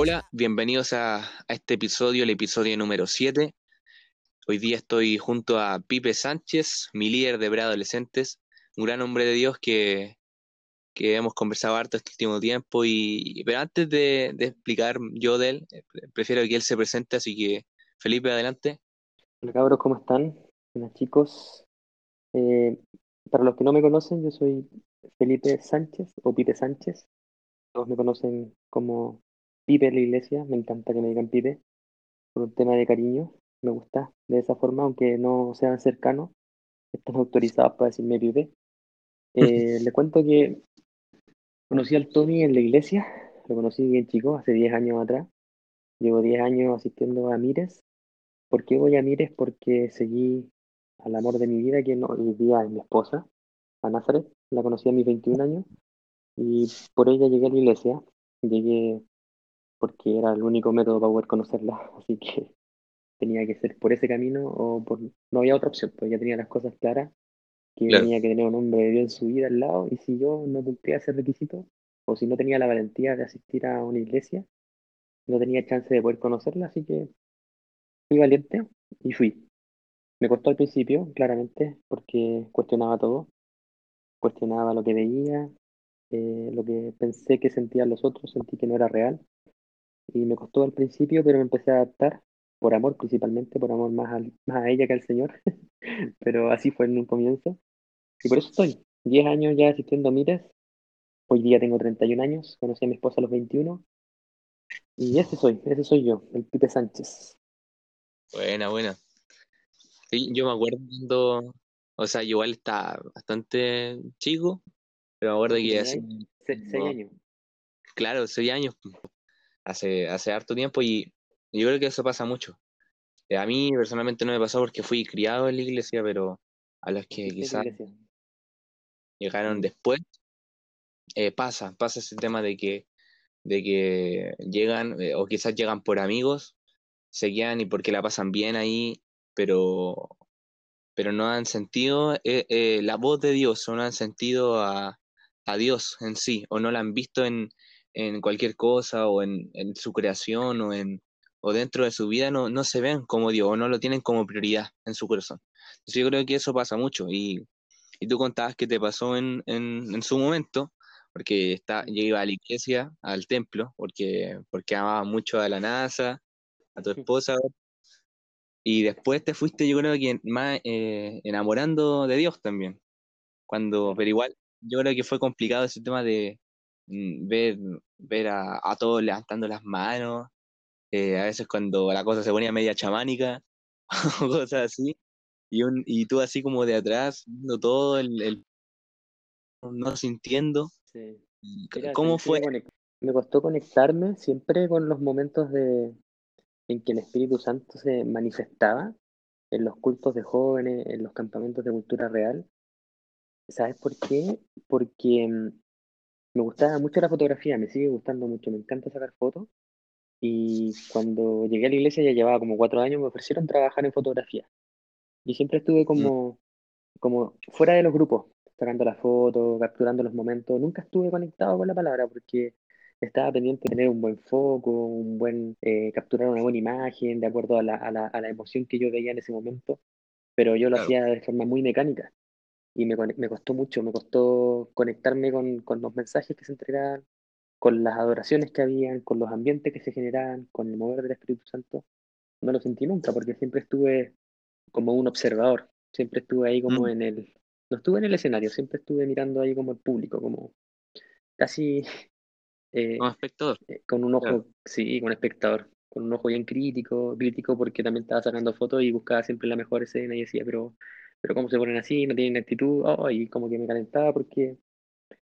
Hola, bienvenidos a, este episodio, el episodio número 7. Hoy día estoy junto a Pipe Sánchez, mi líder de preadolescentes, un gran hombre de Dios que, que hemos conversado harto este último tiempo. Y, pero antes de, de explicar yo de él, eh, prefiero que él se presente, así que Felipe, adelante. Hola cabros, ¿cómo están? Hola chicos. Eh, para los que no me conocen, yo soy Felipe Sánchez o Pipe Sánchez. Todos me conocen como Pipe en la iglesia. Me encanta que me digan Pipe por un tema de cariño. Me gusta de esa forma, aunque no sean cercanos. Están autorizados para decirme Pipe. Eh, le cuento que conocí al Tommy en la iglesia. Lo conocí bien chico, hace 10 años atrás. Llevo 10 años asistiendo a Mires. ¿Por qué voy a Mires? Porque seguí al amor de mi vida, que no, hoy día es mi esposa, a Nazaret. La conocí a mis 21 años y por ella llegué a la iglesia. Llegué porque era el único método para poder conocerla, así que tenía que ser por ese camino o por... no había otra opción, pues ya tenía las cosas claras, que Claro. tenía que tener un hombre de Dios en su vida al lado y si yo no cumplía ese requisito o si no tenía la valentía de asistir a una iglesia, no tenía chance de poder conocerla, así que fui valiente y fui. Me costó al principio, claramente, porque cuestionaba todo, cuestionaba lo que veía, eh, lo que pensé que sentían los otros, sentí que no era real. Y me costó al principio, pero me empecé a adaptar, por amor principalmente, por amor más, al- más a ella que al Señor. Pero así fue en un comienzo. Y por eso estoy, 10 años ya asistiendo a Mires. Hoy día tengo 31 años, conocí a mi esposa a los 21. Y ese soy, ese soy yo, el Pipe Sánchez. Buena, buena. Sí, yo me acuerdo cuando, o sea, yo igual estaba bastante chico, pero me acuerdo que. Se- seis años. claro, seis años, hace, hace harto tiempo y yo creo que eso pasa mucho. Eh, A mí personalmente no me pasó porque fui criado en la iglesia, pero a los que ¿Asististe a la quizás llegaron Mm, después, eh, pasa, pasa ese tema de que, de que llegan, eh, o quizás llegan por amigos, se quedan y porque la pasan bien ahí, pero, pero no han sentido eh, la voz de Dios, o no han sentido a, a Dios en sí, o no la han visto en, en cualquier cosa, o en, en su creación, o en o dentro de su vida no, no se ven como Dios, o no lo tienen como prioridad en su corazón. Entonces yo creo que eso pasa mucho, y, y tú contabas que te pasó en, en, en su momento, porque está, yo iba a la iglesia, al templo, porque, porque amaba mucho a la NASA, a tu esposa, y después te fuiste, yo creo que más eh, enamorando de Dios también. Cuando, pero igual, yo creo que fue complicado ese tema de ver, ver a, a todos levantando las manos, eh, a veces cuando la cosa se ponía media chamánica, o cosas así, y, un, y tú así como de atrás, viendo todo, el, el- no sintiendo. Sí. Mira, ¿Cómo fue? me costó conectarme siempre con los momentos de, en que el Espíritu Santo se manifestaba en los cultos de jóvenes, en los campamentos de cultura real. ¿Sabes por qué? Porque mm, me gustaba mucho la fotografía, me sigue gustando mucho, me encanta sacar fotos. Y cuando llegué a la iglesia, ya llevaba como cuatro años, me ofrecieron trabajar en fotografía. Y siempre estuve Mm, como, como fuera de los grupos, sacando las fotos, capturando los momentos. Nunca estuve conectado con la palabra porque estaba pendiente de tener un buen foco, un buen, eh, capturar una buena imagen de acuerdo a la, a la, a la emoción que yo veía en ese momento, pero yo lo claro. hacía de forma muy mecánica y me, me costó mucho, me costó conectarme con, con los mensajes que se entregaban, con las adoraciones que habían, con los ambientes que se generaban, con el mover del Espíritu Santo. No lo sentí nunca porque siempre estuve como un observador, siempre estuve ahí como Mm, en el, no estuve en el escenario, siempre estuve mirando ahí como el público, como casi como eh, espectador, eh, con un claro. ojo, sí, con espectador, con un ojo bien crítico, crítico porque también estaba sacando fotos y buscaba siempre la mejor escena y decía, pero, pero ¿cómo se ponen así? No tienen actitud, oh, y como que me calentaba porque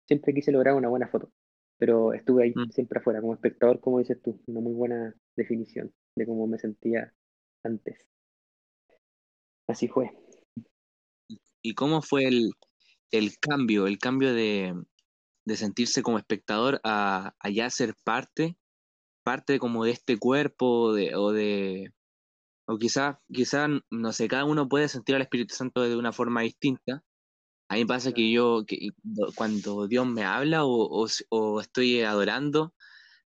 siempre quise lograr una buena foto, pero estuve ahí Mm. siempre afuera, como espectador, como dices tú, una muy buena definición de cómo me sentía antes. Así fue. ¿Y cómo fue el, el cambio, el cambio de, de sentirse como espectador a, a ya ser parte, parte como de este cuerpo de, o de, o quizás, quizás, no sé, cada uno puede sentir al Espíritu Santo de una forma distinta. A mí pasa que yo, que cuando Dios me habla o, o, o estoy adorando,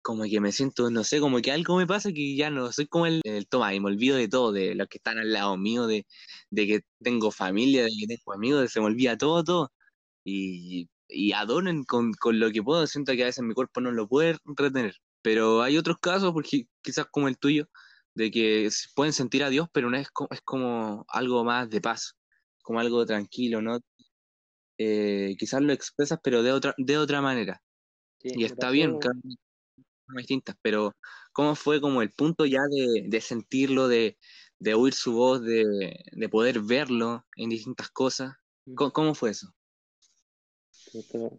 como que me siento, no sé, como que algo me pasa que ya no soy como el, el toma y me olvido de todo, de los que están al lado mío, de, de que tengo familia, de que tengo amigos, se me olvida todo, todo. Y, y adoren con, con lo que puedo, siento que a veces mi cuerpo no lo puede retener. Pero hay otros casos, porque quizás como el tuyo, de que pueden sentir a Dios, pero no es como, es como algo más de paz, como algo tranquilo, ¿no? Eh, quizás lo expresas, pero de otra, de otra manera. Sí, Y está bien, cada distintas, pero ¿cómo fue como el punto ya de, de sentirlo, de, de oír su voz, de, de poder verlo en distintas cosas? mm, ¿Cómo, cómo fue eso?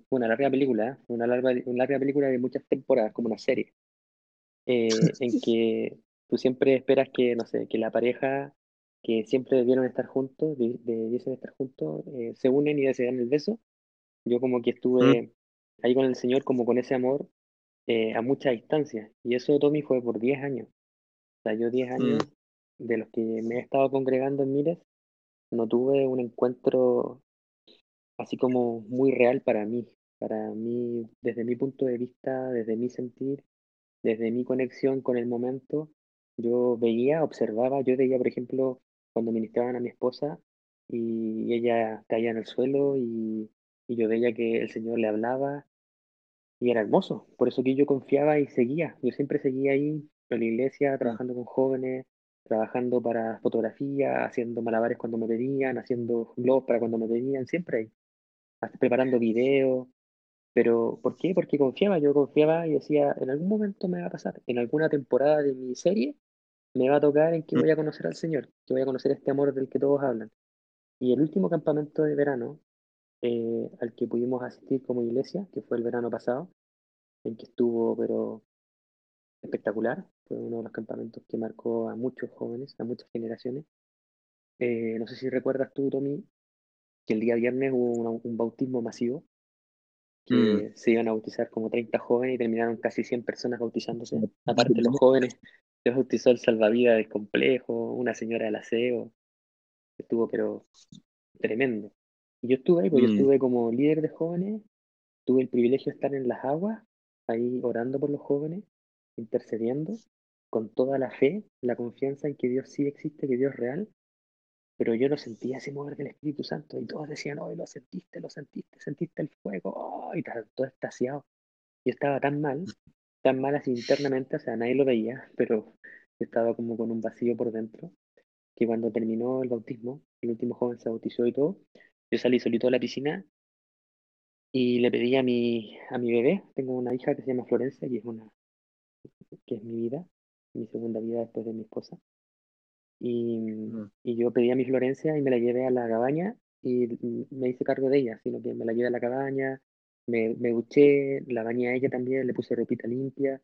una larga película, ¿eh? Una larga, una larga película de muchas temporadas, como una serie, eh, en que tú siempre esperas que, no sé, que la pareja que siempre debieron estar juntos, de- debiesen estar juntos, eh, se unen y se dan el beso. Yo como que Mm, estuve ahí con el Señor, como con ese amor, eh, a mucha distancia. Y eso, Tommy, fue por 10 años. O sea, yo 10 mm, años de los que me he estado congregando en Mires, no tuve un encuentro así como muy real para mí, para mí, desde mi punto de vista, desde mi sentir, desde mi conexión con el momento, yo veía, observaba, yo veía, por ejemplo, cuando ministraban a mi esposa y ella caía en el suelo y, y yo veía que el Señor le hablaba y era hermoso, por eso que yo confiaba y seguía, yo siempre seguía ahí en la iglesia, mm, trabajando con jóvenes, trabajando para fotografía, haciendo malabares cuando me pedían, haciendo globos para cuando me pedían, siempre ahí hasta preparando videos, pero ¿por qué? Porque confiaba, yo confiaba y decía, en algún momento me va a pasar, en alguna temporada de mi serie me va a tocar en que mm, voy a conocer al Señor, que voy a conocer este amor del que todos hablan. Y el último campamento de verano eh, al que pudimos asistir como iglesia, que fue el verano pasado, en que estuvo, pero espectacular, fue uno de los campamentos que marcó a muchos jóvenes, a muchas generaciones. Eh, no sé si recuerdas tú, Tommy, que el día viernes hubo una- un bautismo masivo mm. que se iban a bautizar como 30 jóvenes y terminaron casi 100 personas bautizándose. Aparte, los jóvenes, se bautizó el salvavidas del complejo, una señora del aseo, estuvo pero tremendo. Y yo estuve ahí, pues yo Mm, estuve como líder de jóvenes, tuve el privilegio de estar en las aguas, ahí orando por los jóvenes, intercediendo, con toda la fe, la confianza en que Dios sí existe, que Dios es real, pero yo no sentía ese mover del Espíritu Santo y todos decían, hoy lo sentiste, lo sentiste, sentiste el fuego, oh, y todo extasiado. Yo estaba tan mal, tan mal así internamente, o sea, nadie lo veía, pero estaba como con un vacío por dentro, que cuando terminó el bautismo, el último joven se bautizó y todo, yo salí solito a la piscina y le pedí a mi, a mi bebé, tengo una hija que se llama Florencia, que es, una, que es mi vida, mi segunda vida después de mi esposa, y, mm, y yo pedí a mi Florencia y me la llevé a la cabaña y me hice cargo de ella, sino que me la llevé a la cabaña, me, me duché, la bañé a ella también, le puse ropita limpia,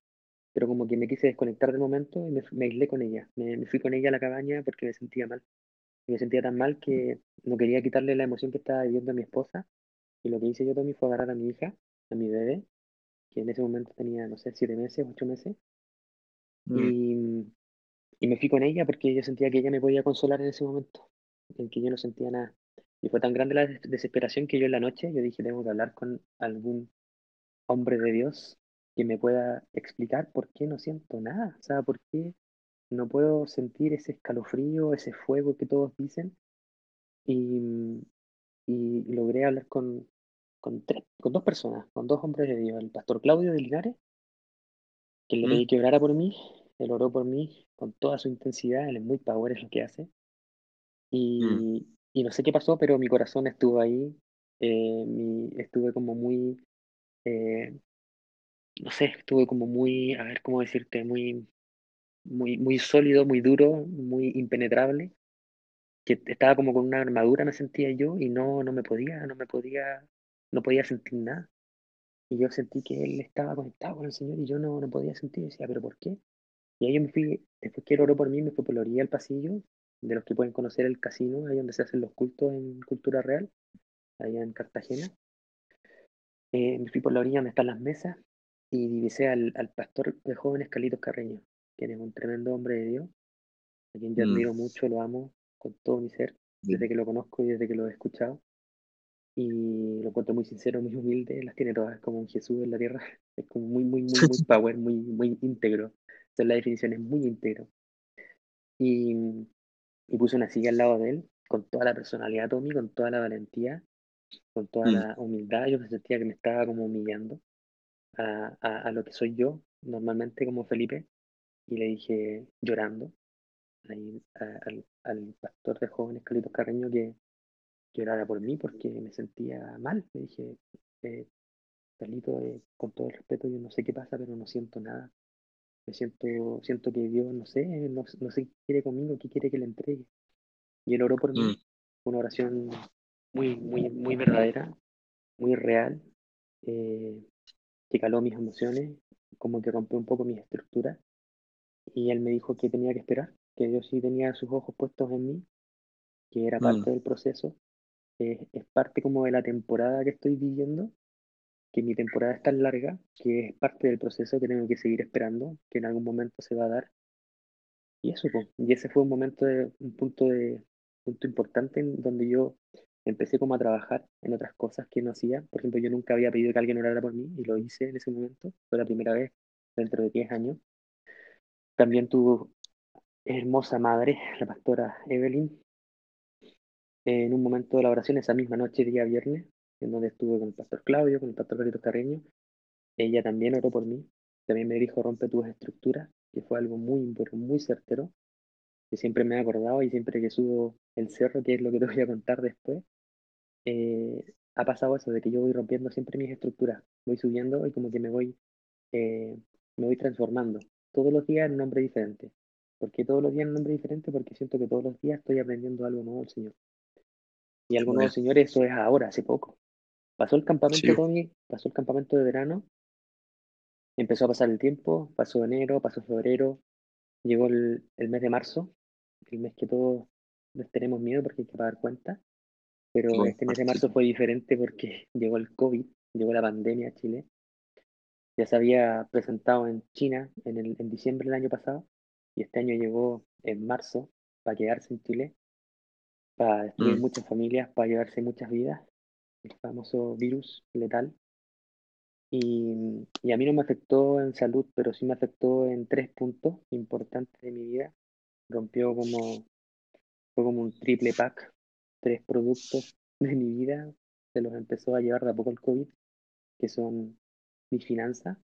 pero como que me quise desconectar del momento y me, me aislé con ella. Me, me fui con ella a la cabaña porque me sentía mal. Y me sentía tan mal que no quería quitarle la emoción que estaba viviendo a mi esposa. Y lo que hice yo también fue agarrar a mi hija, a mi bebé, que en ese momento tenía, no sé, siete meses, ocho meses, mm, y, y me fui con ella porque yo sentía que ella me podía consolar en ese momento, en que yo no sentía nada. Y fue tan grande la des- desesperación que yo en la noche, yo dije, tengo que hablar con algún hombre de Dios que me pueda explicar por qué no siento nada, o sea, por qué no puedo sentir ese escalofrío, ese fuego que todos dicen. Y, y logré hablar con, con, tres- con dos personas, con dos hombres de Dios, el pastor Claudio de Linares, que le mm, pedí que orara por mí, él oró por mí con toda su intensidad, él es muy power, es lo que hace. mm, Y, y no sé qué pasó, pero mi corazón estuvo ahí, eh, mi, estuve como muy, eh, no sé, estuve como muy, a ver cómo decirte, muy, muy, muy sólido, muy duro, muy impenetrable, que estaba como con una armadura, me sentía yo, y no, no me podía, no me podía, no podía sentir nada. Y yo sentí que él estaba conectado con el Señor y yo no, no podía sentir, decía, pero ¿por qué? Y ahí yo me fui, después que él oró por mí, me fui por la orilla del pasillo, de los que pueden conocer el casino, ahí donde se hacen los cultos en cultura real, allá en Cartagena. Eh, me fui por la orilla donde están las mesas y divisé al, al pastor de jóvenes Carlitos Carreño, quien es un tremendo hombre de Dios, a quien yo mm. admiro mucho, lo amo con todo mi ser, Sí. desde que lo conozco y desde que lo he escuchado. y lo encuentro muy sincero, muy humilde, las tiene todas como un Jesús en la tierra, es como muy, muy, muy, muy power, muy, muy íntegro. Esa es la definición, es muy íntegro. Y, y puse una silla al lado de él, con toda la personalidad Tommy, con toda la valentía, con toda Mm. la humildad. Yo me sentía que me estaba como humillando a, a, a lo que soy yo, normalmente como Felipe, y le dije llorando ahí, a- al, al pastor de jóvenes Carlitos Carreño que llorara por mí porque me sentía mal. Le dije, eh, Carlito, eh, con todo el respeto, yo no sé qué pasa, pero no siento nada. Me siento, siento que Dios, no sé, no, no sé qué quiere conmigo, qué quiere que le entregue. Y él oró por mí, Mm. una oración muy, muy, muy verdadera, muy real, eh, que caló mis emociones, como que rompió un poco mis estructuras. Y él me dijo que tenía que esperar, que Dios sí tenía sus ojos puestos en mí, que era Mm. parte del proceso, es parte como de la temporada que estoy viviendo, que mi temporada es tan larga, que es parte del proceso que tengo que seguir esperando, que en algún momento se va a dar. Y eso, y ese fue un momento de, un punto de, punto importante en donde yo empecé como a trabajar en otras cosas que no hacía. Por ejemplo, yo nunca había pedido que alguien orara por mí y lo hice en ese momento. Fue la primera vez dentro de 10 años. También tu hermosa madre, la pastora Evelyn, en un momento de la oración, esa misma noche, día viernes, en donde estuve con el pastor Claudio, con el pastor Carlitos Carreño, ella también oró por mí. También me dijo, rompe tus estructuras, que fue algo muy, pero muy certero, que siempre me he acordado y siempre que subo el cerro, que es lo que te voy a contar después, eh, ha pasado eso, de que yo voy rompiendo siempre mis estructuras, voy subiendo y como que me voy, eh, me voy transformando. Todos los días en un hombre diferente. ¿Por qué todos los días en un hombre diferente? Porque siento que todos los días estoy aprendiendo algo nuevo del Señor. Y algo nuevo, Señor, eso es ahora, hace poco. Pasó el campamento, sí. Pasó el campamento de verano, empezó a pasar el tiempo, pasó enero, pasó febrero, llegó el, el mes de marzo, el mes que todos les tenemos miedo porque hay que pagar cuentas, pero Bueno, este mes de sí. marzo fue diferente porque llegó el COVID, llegó la pandemia a Chile, ya se había presentado en China en, el, en diciembre del año pasado y este año llegó en marzo para quedarse en Chile, para destruir Mm. muchas familias, para llevarse muchas vidas, el famoso virus letal. Y, y a mí no me afectó en salud, pero sí me afectó en tres puntos importantes de mi vida. Rompió como, fue como un triple pack, tres productos de mi vida, se los empezó a llevar de a poco el COVID, que son mis finanzas,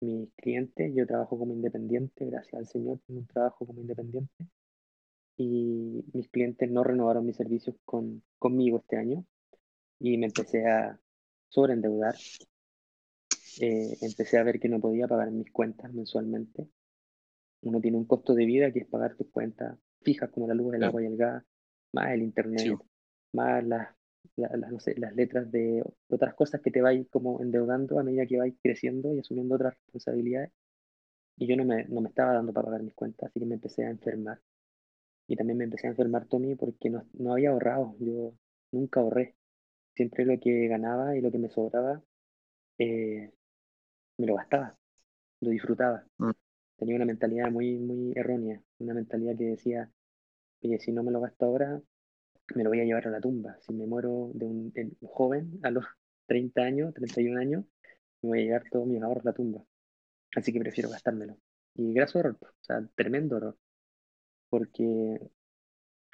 mis clientes, yo trabajo como independiente, gracias al Señor, tengo un trabajo como independiente, y mis clientes no renovaron mis servicios con, conmigo este año, y me empecé a sobreendeudar, eh, empecé a ver que no podía pagar mis cuentas mensualmente. Uno tiene un costo de vida que es pagar tus cuentas fijas como la luz, el Sí. agua y el gas, más el Sí. internet, más las, la- las, no sé, las letras de otras cosas que te vais como endeudando a medida que vais creciendo y asumiendo otras responsabilidades. Y yo no me, no me estaba dando para pagar mis cuentas, así que me empecé a enfermar. Y también me empecé a enfermar, Tommy, porque no, no había ahorrado. Yo nunca ahorré. Siempre lo que ganaba y lo que me sobraba, eh, me lo gastaba, lo disfrutaba. Mm. Tenía una mentalidad muy, muy errónea, una mentalidad que decía, oye, si no me lo gasto ahora, me lo voy a llevar a la tumba. Si me muero de un, de un joven a los 30 años, 31 años, me voy a llevar todos mis ahorros a la tumba. Así que prefiero gastármelo. Y graso error, o sea, tremendo error. Porque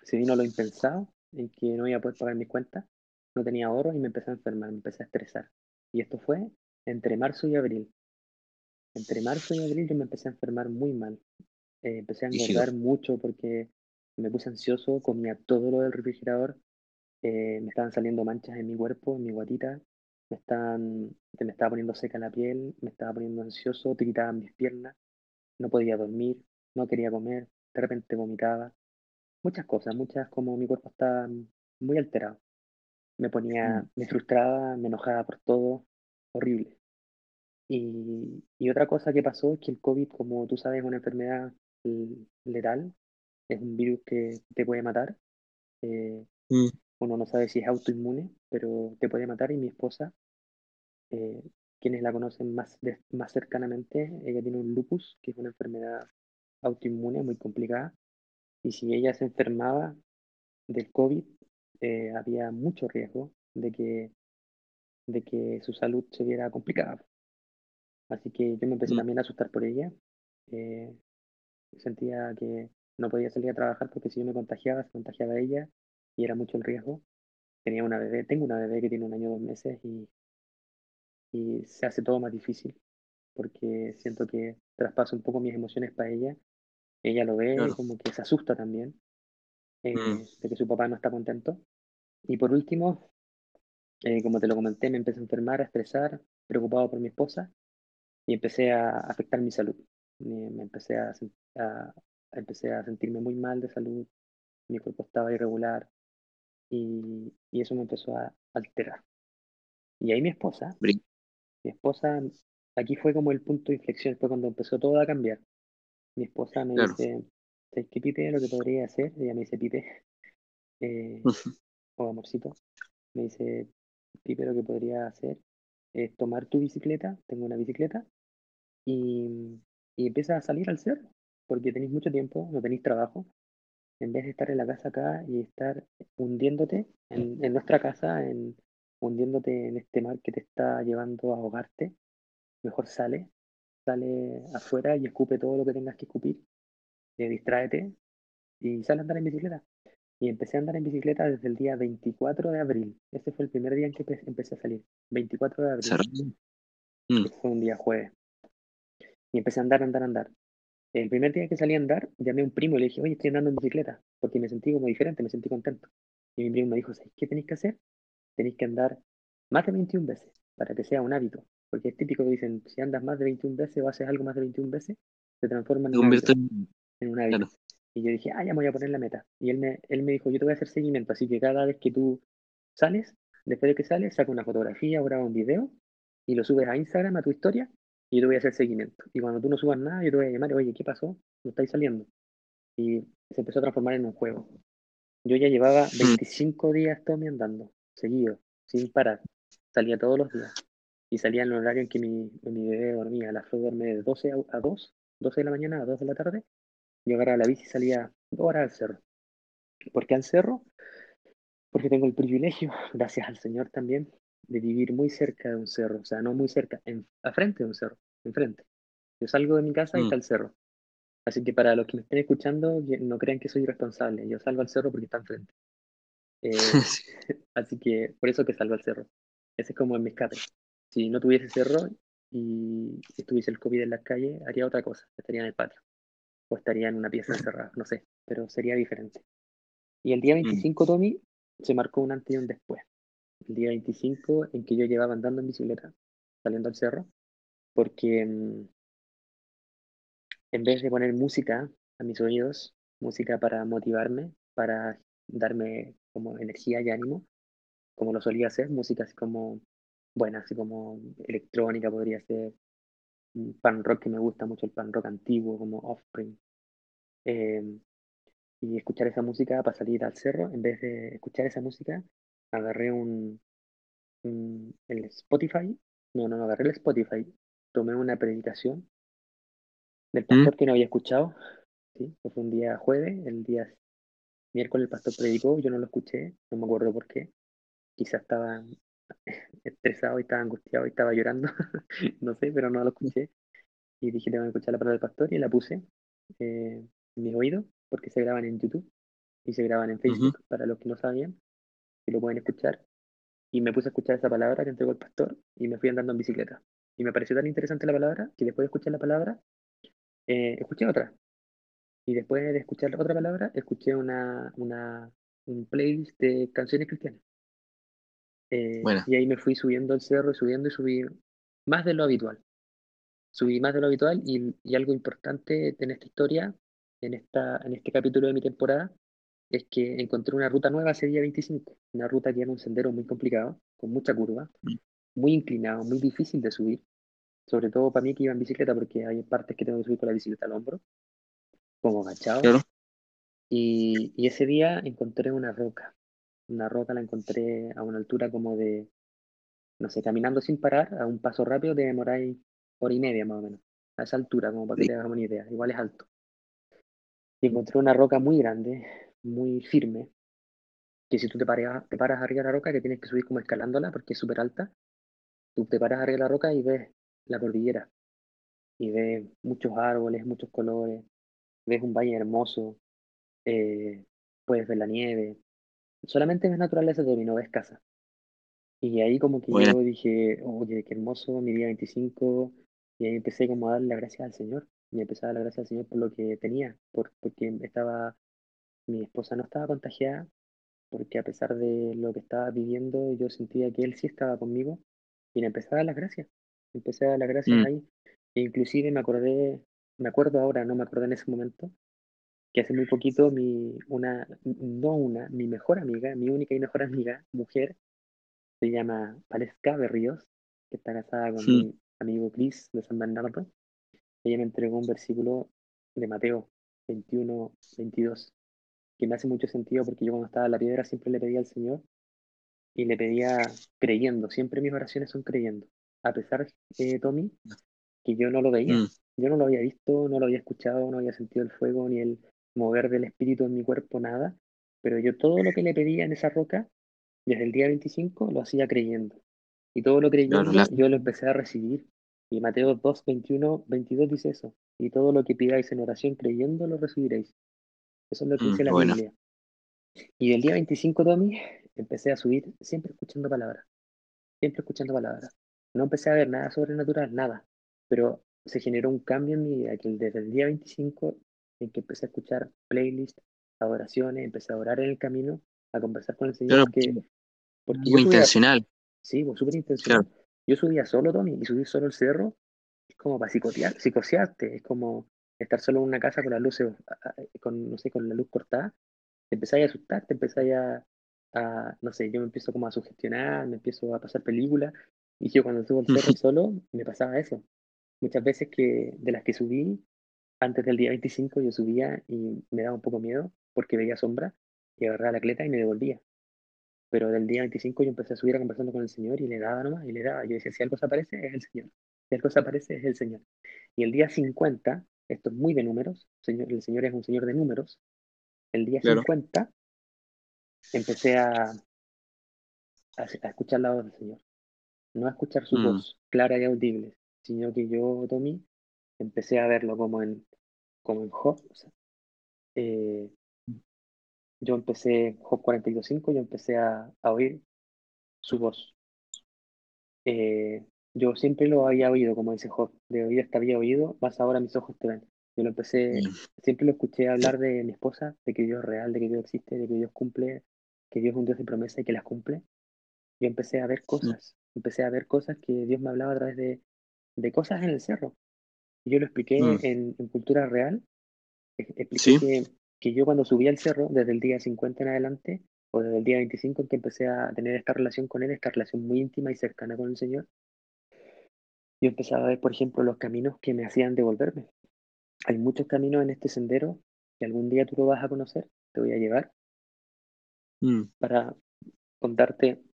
se vino lo impensado, en que no iba a poder pagar mis cuentas, no tenía ahorro y me empecé a enfermar, me empecé a estresar. Y esto fue entre marzo y abril. Entre marzo y abril yo me empecé a enfermar muy mal. Eh, empecé a engordar mucho porque me puse ansioso, comía todo lo del refrigerador, eh, me estaban saliendo manchas en mi cuerpo, en mi guatita, me, estaban, me estaba poniendo seca la piel, me estaba poniendo ansioso, tiritaban mis piernas, no podía dormir, no quería comer, de repente vomitaba, muchas cosas, muchas como mi cuerpo estaba muy alterado. Me ponía, me frustraba, me enojaba por todo, horrible. Y, y otra cosa que pasó es que el COVID, como tú sabes, es una enfermedad l- letal, es un virus que te puede matar. eh, Mm. uno no sabe si es autoinmune, pero te puede matar. Y mi esposa, eh, quienes la conocen más, de- más cercanamente, ella tiene un lupus, que es una enfermedad autoinmune muy complicada. Y si ella se enfermaba del COVID, eh, había mucho riesgo de que, de que su salud se viera complicada. Así que yo me empecé Mm. también a asustar por ella. Eh, sentía que no podía salir a trabajar porque si yo me contagiaba, se contagiaba ella y era mucho el riesgo. Tenía una bebé, tengo una bebé que tiene un año dos meses y, y se hace todo más difícil porque siento que traspaso un poco mis emociones para ella. Ella lo ve Claro. como que se asusta también eh, Mm. de que su papá no está contento. Y por último, eh, como te lo comenté, me empecé a enfermar, a estresar, preocupado por mi esposa y empecé a afectar mi salud. Me, empecé, a, a- empecé a sentirme muy mal de salud, mi cuerpo estaba irregular y, y eso me empezó a alterar. Y ahí mi esposa, Brin- mi esposa, aquí fue como el punto de inflexión, fue cuando empezó todo a cambiar. Mi esposa me Claro. dice, ¿sabes qué, Pipe? Lo que podría hacer, ella me dice, Pipe, eh, o amorcito, me dice, Pipe, lo que podría hacer es tomar tu bicicleta, tengo una bicicleta, y, y empieza a salir al cerro, porque tenéis mucho tiempo, no tenéis trabajo, en vez de estar en la casa acá y estar hundiéndote en, nuestra casa, en, hundiéndote en este mar que te está llevando a ahogarte, mejor sale, sale afuera y escupe todo lo que tengas que escupir, eh, distráete y sale a andar en bicicleta. Y empecé a andar en bicicleta desde el día 24 de abril. Ese fue el primer día en que empe- empecé a salir. 24 de abril. Mm. que fue un día jueves. Y empecé a andar, andar, andar. El primer día que salí a andar, llamé a un primo y le dije, oye, estoy andando en bicicleta, porque me sentí como diferente, me sentí contento. Y mi primo me dijo, ¿sabes qué tenéis que hacer? Tenéis que andar más de 21 veces para que sea un hábito. Porque es típico que dicen, si andas más de 21 veces o haces algo más de 21 veces, se transforma en un hábito. en un hábito. Claro. Y yo dije, ah, ya me voy a poner la meta. Y él me, él me dijo, yo te voy a hacer seguimiento, así que cada vez que tú sales, después de que sales, saca una fotografía o graba un video y lo subes a Instagram, a tu historia, y yo te voy a hacer seguimiento. Y cuando tú no subas nada, yo te voy a llamar, oye, ¿qué pasó? No estáis saliendo. Y se empezó a transformar en un juego. Yo ya llevaba 25 días Tommy andando, seguido, sin parar. Salía todos los días. Y salía en el horario en que mi, mi bebé dormía. La Flo duerme de 12 a, a 2, 12 de la mañana a 2 de la tarde. Yo agarraba la bici y salía dos horas al cerro. ¿Por qué al cerro? Porque tengo el privilegio, gracias al Señor también, de vivir muy cerca de un cerro. O sea, no muy cerca, en, a frente de un cerro, enfrente. Yo salgo de mi casa y Mm. está el cerro. Así que para los que me estén escuchando, no crean que soy irresponsable. Yo salgo al cerro porque está enfrente. Eh, Sí. así que por eso que salgo al cerro. Ese es como en mi escape. Si no tuviese cerro y estuviese el COVID en las calles, haría otra cosa. Estaría en el patio. O estaría en una pieza encerrada, no sé. Pero sería diferente. Y el día 25, Tommy, se marcó un antes y un después. El día 25 en que yo llevaba andando en bicicleta, saliendo al cerro, porque mm, en vez de poner música a mis oídos, música para motivarme, para darme como energía y ánimo, como lo solía hacer, música así como buena, así como electrónica podría ser, pan rock que me gusta mucho, el pan rock antiguo, como Offspring. Eh, y escuchar esa música para salir al cerro, en vez de escuchar esa música, agarré un, un- el Spotify, no, no, no, agarré el Spotify, tomé una predicación del pastor que no había escuchado, ¿sí? Fue un día jueves, el día miércoles el pastor predicó, yo no lo escuché, no me acuerdo por qué, quizás estaba estresado y estaba angustiado y estaba llorando, no sé, pero no lo escuché, y dije, tengo que escuchar la palabra del pastor y la puse eh, en mis oídos, porque se graban en YouTube y se graban en Facebook, para los que no sabían, y lo pueden escuchar. Y me puse a escuchar esa palabra que entregó el pastor y me fui andando en bicicleta. Y me pareció tan interesante la palabra que después de escuchar la palabra, eh, escuché otra. Y después de escuchar otra palabra, escuché una, una, un playlist de canciones cristianas. Eh, Buena. y ahí me fui subiendo el cerro y subiendo y subí más de lo habitual. Subí más de lo habitual y, y algo importante en esta historia, en, esta, en este capítulo de mi temporada, es que encontré una ruta nueva ese día 25, una ruta que era un sendero muy complicado, con mucha curva, Mm. muy inclinado, muy difícil de subir, sobre todo para mí que iba en bicicleta, porque hay partes que tengo que subir con la bicicleta al hombro, como agachado. Claro. Y, y ese día encontré una roca, una roca la encontré a una altura como de, no sé, caminando sin parar, a un paso rápido te demoráis hora y media más o menos, a esa altura, como para que te hagas una idea, igual es alto. Y encontré una roca muy grande, muy firme, que si tú te, paras, te paras arriba de la roca, que tienes que subir como escalándola porque es súper alta, tú te paras arriba de la roca y ves la cordillera. Y ves muchos árboles, muchos colores, ves un valle hermoso, eh, puedes ver la nieve. Solamente ves naturaleza, de no ves casa. Y ahí como que yo dije, oye, qué hermoso, mi día 25, y ahí empecé como a darle las gracias al Señor, y empecé a darle las gracias al Señor por lo que tenía, por, porque estaba, mi esposa no estaba contagiada, porque a pesar de lo que estaba viviendo, yo sentía que Él sí estaba conmigo, y le empecé a dar las gracias, empecé a dar las gracias mm. ahí, e inclusive me acordé, me acuerdo ahora, no me acordé en ese momento, que hace muy poquito mi, una, no una, mi mejor amiga, mi única y mejor amiga, mujer, se llama Valesca Berríos, que está casada con mi amigo Chris de San Bernardo. Ella me entregó un versículo de Mateo 21, 22, que me hace mucho sentido porque yo cuando estaba en la piedra siempre le pedía al Señor y le pedía creyendo, siempre mis oraciones son creyendo, a pesar de Tommy, que yo no lo veía, mm. yo no lo había visto, no lo había escuchado, no había sentido el fuego ni el mover del espíritu en mi cuerpo, nada, pero yo todo lo que le pedía en esa roca desde el día 25 lo hacía creyendo. Y todo lo creyendo yo lo empecé a recibir. Y Mateo 2, 21, 22 dice eso. Y todo lo que pidáis en oración creyendo lo recibiréis. Eso es lo que dice mm, la Biblia. Y el día 25, Tommy, empecé a subir siempre escuchando palabras. Siempre escuchando palabras. No empecé a ver nada sobrenatural, nada. Pero se generó un cambio en mi vida, que desde el día 25, en que empecé a escuchar playlists, adoraciones, empecé a orar en el camino, a conversar con el Señor. porque muy intencional. sí, pues, súper intencional. Yo subía solo, Tommy, y subir solo el cerro es como para psicotear, psicosearte, es como estar solo en una casa con las luces, con, no sé, con la luz cortada, te empezáis a asustar, te empezáis a, a, no sé, yo me empiezo como a sugestionar, me empiezo a pasar películas, y yo cuando subo el cerro solo, me pasaba eso. Muchas veces que de las que subí, antes del día 25 yo subía y me daba un poco miedo porque veía sombra, y agarraba la cleta y me devolvía. Pero del día 25 yo empecé a subir a conversando con el Señor y le daba nomás, y le daba. Yo decía, si algo se aparece, es el Señor. Si algo se aparece, es el Señor. Y el día 50, esto es muy de números, señor, el Señor es un Señor de números. El día 50 empecé a, a, escuchar la voz del Señor. No a escuchar su mm. voz clara y audible, sino que yo, Tommy, empecé a verlo como en, como en Job. eh, yo empecé, Job 42.5, yo empecé a, oír su voz. Eh, yo siempre lo había oído, como dice Job, de oír hasta había oído, más ahora mis ojos te ven. Yo lo empecé, siempre lo escuché hablar de mi esposa, de que Dios es real, de que Dios existe, de que Dios cumple, que Dios es un Dios de promesa y que las cumple. Yo empecé a ver cosas, empecé a ver cosas que Dios me hablaba a través de, de cosas en el cerro. Yo lo expliqué mm. en, cultura real, expliqué que que yo cuando subí al cerro, desde el día 50 en adelante, o desde el día 25 en que empecé a tener esta relación con Él, esta relación muy íntima y cercana con el Señor, yo empezaba a ver, por ejemplo, los caminos que me hacían devolverme. Hay muchos caminos en este sendero que algún día tú lo vas a conocer, te voy a llevar mm. para contarte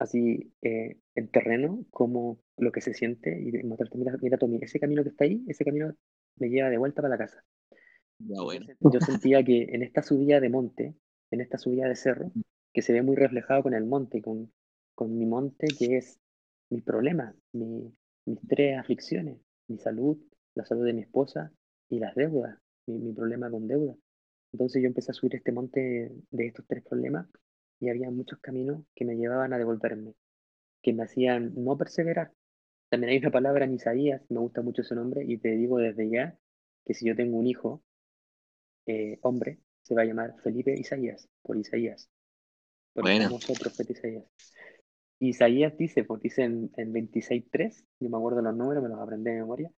así eh, en terreno cómo lo que se siente y mostrarte, mira, mira Tommy, ese camino que está ahí, ese camino me lleva de vuelta para la casa. Yo sentía que en esta subida de monte, en esta subida de cerro, que se ve muy reflejado con el monte, con, con mi monte, que es mi problema, mi, mis tres aflicciones, mi salud, la salud de mi esposa y las deudas, mi, mi problema con deuda. Entonces yo empecé a subir este monte de estos tres problemas y había muchos caminos que me llevaban a devolverme, que me hacían no perseverar. También hay una palabra en Isaías, me gusta mucho ese nombre, y te digo desde ya que si yo tengo un hijo, eh, hombre se va a llamar Felipe Isaías, por Isaías, por el famoso profeta Isaías. Isaías dice, pues dice en, en 26.3, yo me acuerdo los números, me los aprendí de memoria,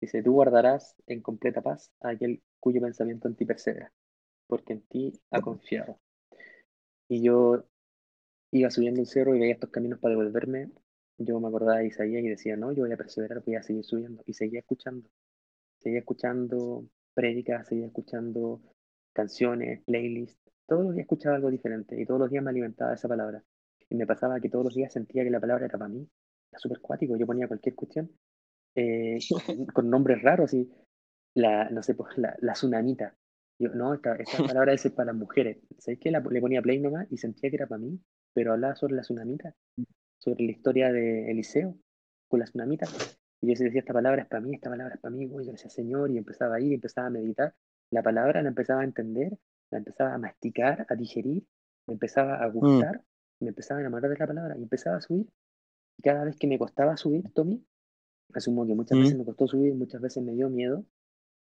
dice, tú guardarás en completa paz a aquel cuyo pensamiento en ti persevera, porque en ti ha confiado. Y yo iba subiendo el cerro y veía estos caminos para devolverme, yo me acordaba de Isaías y decía, no, yo voy a perseverar, voy a seguir subiendo. Y seguía escuchando, seguía escuchando prédicas, seguía escuchando canciones, playlists. Todos los días escuchaba algo diferente y todos los días me alimentaba esa palabra. Y me pasaba que todos los días sentía que la palabra era para mí. Era súper cuático. Yo ponía cualquier cuestión eh, con nombres raros y la, no sé, pues, la, la tsunamita. Yo, no, esta, esta palabra es para las mujeres. ¿Sabéis que le ponía play nomás y sentía que era para mí? Pero hablaba sobre la tsunamita, sobre la historia de Eliseo con la tsunamita. Y yo decía, esta palabra es para mí, esta palabra es para mí. Y yo decía, Señor, y empezaba a ir, empezaba a meditar. La palabra la empezaba a entender, la empezaba a masticar, a digerir, me empezaba a mm. gustar, me empezaba a enamorar de la palabra y empezaba a subir. Y cada vez que me costaba subir, Tommy, asumo que muchas veces mm. me costó subir, muchas veces me dio miedo,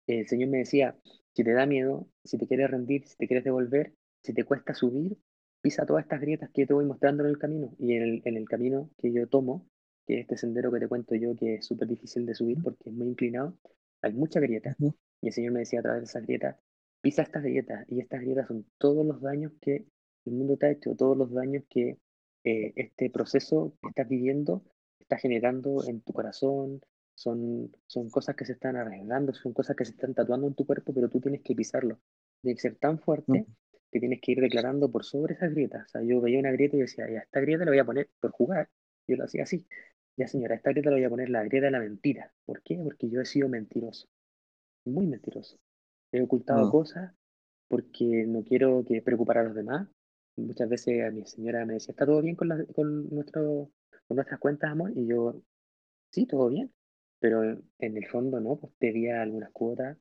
el Señor me decía, si te da miedo, si te quieres rendir, si te quieres devolver, si te cuesta subir, pisa todas estas grietas que te voy mostrando en el camino. Y en el, en el camino que yo tomo, que es este sendero que te cuento yo, que es súper difícil de subir porque es muy inclinado, hay muchas grietas. Y el Señor me decía a través de esas grietas, pisa estas grietas. Y estas grietas son todos los daños que el mundo te ha hecho, todos los daños que eh, este proceso que estás viviendo está generando en tu corazón, son, son cosas que se están arreglando, son cosas que se están tatuando en tu cuerpo, pero tú tienes que pisarlo. Tiene que ser tan fuerte que tienes que ir declarando por sobre esas grietas. O sea, yo veía una grieta y decía, ya, esta grieta la voy a poner por jugar. Yo lo hacía así. Ya, señora, esta grieta la voy a poner la grieta de la mentira. ¿Por qué? Porque yo he sido mentiroso. Muy mentiroso. He ocultado cosas porque no quiero que preocupar a los demás. Muchas veces a mi señora me decía, ¿está todo bien con, la, con, nuestro, con nuestras cuentas, amor? Y yo, sí, todo bien. Pero en el fondo no, pues debía algunas cuotas,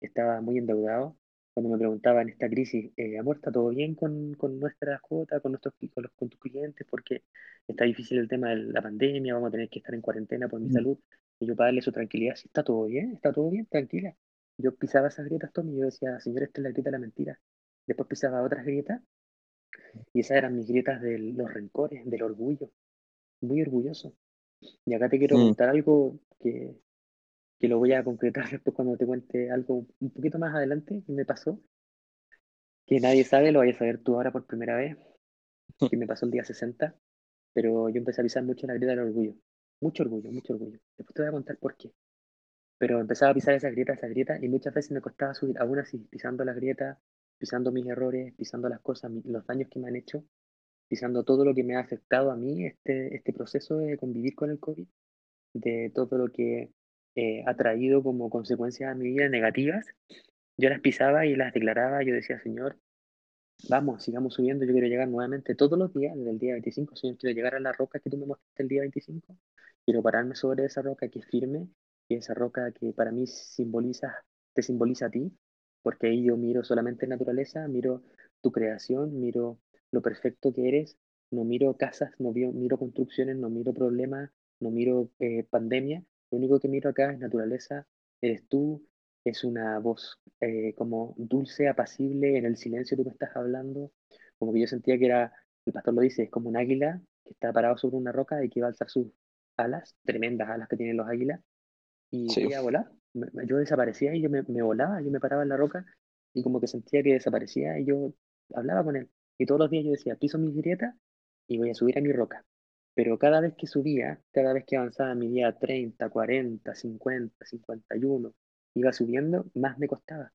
estaba muy endeudado. Cuando me preguntaba en esta crisis, eh, amor, ¿está todo bien con, con nuestras cuotas, con, nuestros, con, los, con tus clientes? Porque está difícil el tema de la pandemia, vamos a tener que estar en cuarentena por mi mm. salud. Y yo para darle su tranquilidad, sí, está todo bien, está todo bien, tranquila. Yo pisaba esas grietas, Tommy, y yo decía, señor, esta es la grieta de la mentira. Después pisaba otras grietas, y esas eran mis grietas de los rencores, del orgullo. Muy orgulloso. Y acá te quiero contar algo que, que lo voy a concretar después cuando te cuente algo un poquito más adelante que me pasó, que nadie sabe, lo vayas a saber tú ahora por primera vez, que me pasó el día 60, pero yo empecé a pisar mucho la grieta del orgullo, mucho orgullo, mucho orgullo. Después te voy a contar por qué. Pero empezaba a pisar esa grieta, esa grieta, y muchas veces me costaba subir, aún así, pisando las grietas, pisando mis errores, pisando las cosas, los daños que me han hecho, pisando todo lo que me ha afectado a mí este, este proceso de convivir con el COVID, de todo lo que eh, ha traído como consecuencias a mi vida negativas, yo las pisaba y las declaraba, yo decía, Señor, vamos, sigamos subiendo, yo quiero llegar nuevamente todos los días, desde día 25, Señor, quiero llegar a la roca que tú me mostraste el día 25, quiero pararme sobre esa roca que es firme, y esa roca que para mí simboliza, te simboliza a ti, porque ahí yo miro solamente naturaleza, miro tu creación, miro lo perfecto que eres, no miro casas, no miro, construcciones, no miro problemas, no miro eh, pandemia, lo único que miro acá es naturaleza, eres tú, es una voz eh, como dulce, apacible, en el silencio tú me estás hablando, como que yo sentía que era, el pastor lo dice, es como un águila que está parado sobre una roca y que va a alzar sus alas, tremendas alas que tienen los águilas, y iba a volar. Yo desaparecía y yo me, me volaba, yo me paraba en la roca y como que sentía que desaparecía y yo hablaba con él. Y todos los días yo decía, piso mis grietas y voy a subir a mi roca. Pero cada vez que subía, cada vez que avanzaba mi día 30, 40, 50, 51, iba subiendo, más me costaba.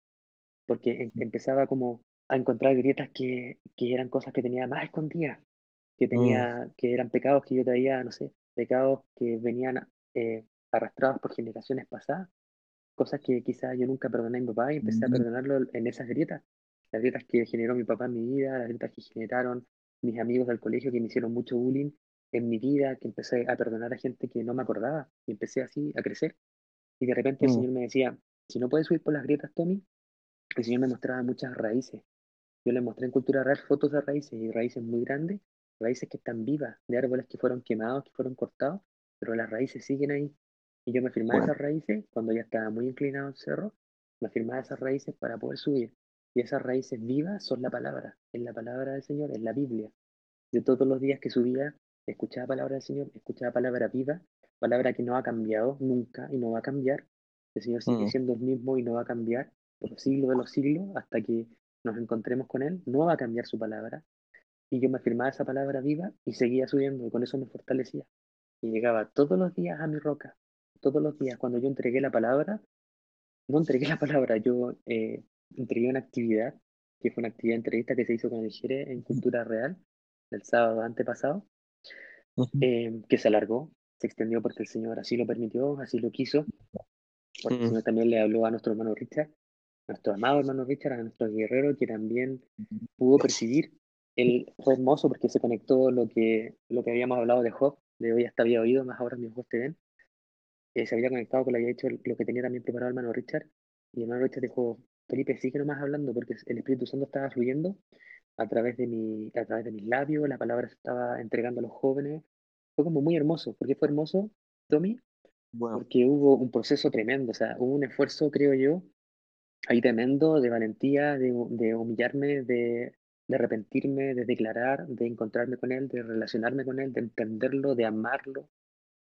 Porque em, empezaba como a encontrar grietas que, que eran cosas que tenía más escondidas, que, tenía, mm. que eran pecados que yo traía, no sé, pecados que venían eh, arrastrados por generaciones pasadas, cosas que quizás yo nunca perdoné a mi papá y empecé a mm. perdonarlo en esas grietas las grietas que generó mi papá en mi vida, las grietas que generaron mis amigos del colegio que me hicieron mucho bullying en mi vida, que empecé a perdonar a gente que no me acordaba y empecé así a crecer. Y de repente el mm. Señor me decía, si no puedes subir por las grietas, Tommy, el Señor me mostraba muchas raíces. Yo le mostré en Cultura Real fotos de raíces y raíces muy grandes, raíces que están vivas, de árboles que fueron quemados, que fueron cortados, pero las raíces siguen ahí. Y yo me firmaba esas raíces cuando ya estaba muy inclinado el cerro, me firmaba esas raíces para poder subir. Y esas raíces vivas son la palabra, es la palabra del Señor, es la Biblia. De todos los días que subía, escuchaba palabra del Señor, escuchaba palabra viva, palabra que no ha cambiado nunca y no va a cambiar. El Señor sigue mm. siendo el mismo y no va a cambiar por los siglos de los siglos hasta que nos encontremos con Él. No va a cambiar su palabra. Y yo me afirmaba esa palabra viva y seguía subiendo y con eso me fortalecía. Y llegaba todos los días a mi roca, todos los días. Cuando yo entregué la palabra, no entregué la palabra, yo eh, entregué una actividad, que fue una actividad de entrevista que se hizo con el Jere en Cultura Real, el sábado antepasado, em, que se alargó, se extendió porque el Señor así lo permitió, así lo quiso, porque el Señor también le habló a nuestro hermano Richard, nuestro amado hermano Richard, a nuestro guerrero que también pudo percibir. Él fue hermoso porque se conectó lo que, lo que habíamos hablado de Job, de hoy hasta había oído, más ahora mis ojos te ven. Eh, se había conectado con lo que había hecho lo que tenía también preparado el hermano Richard. Y el hermano Richard dijo, Felipe, sigue nomás hablando porque el Espíritu Santo estaba fluyendo a través de, mi, a través de mis labios, la palabra se estaba entregando a los jóvenes. Fue como muy hermoso. ¿Por qué fue hermoso, Tommy? Porque hubo un proceso tremendo, o sea, hubo un esfuerzo, creo yo, ahí tremendo de valentía, de, de humillarme, de, de, arrepentirme, de declarar, de encontrarme con él, de relacionarme con él, de entenderlo, de amarlo.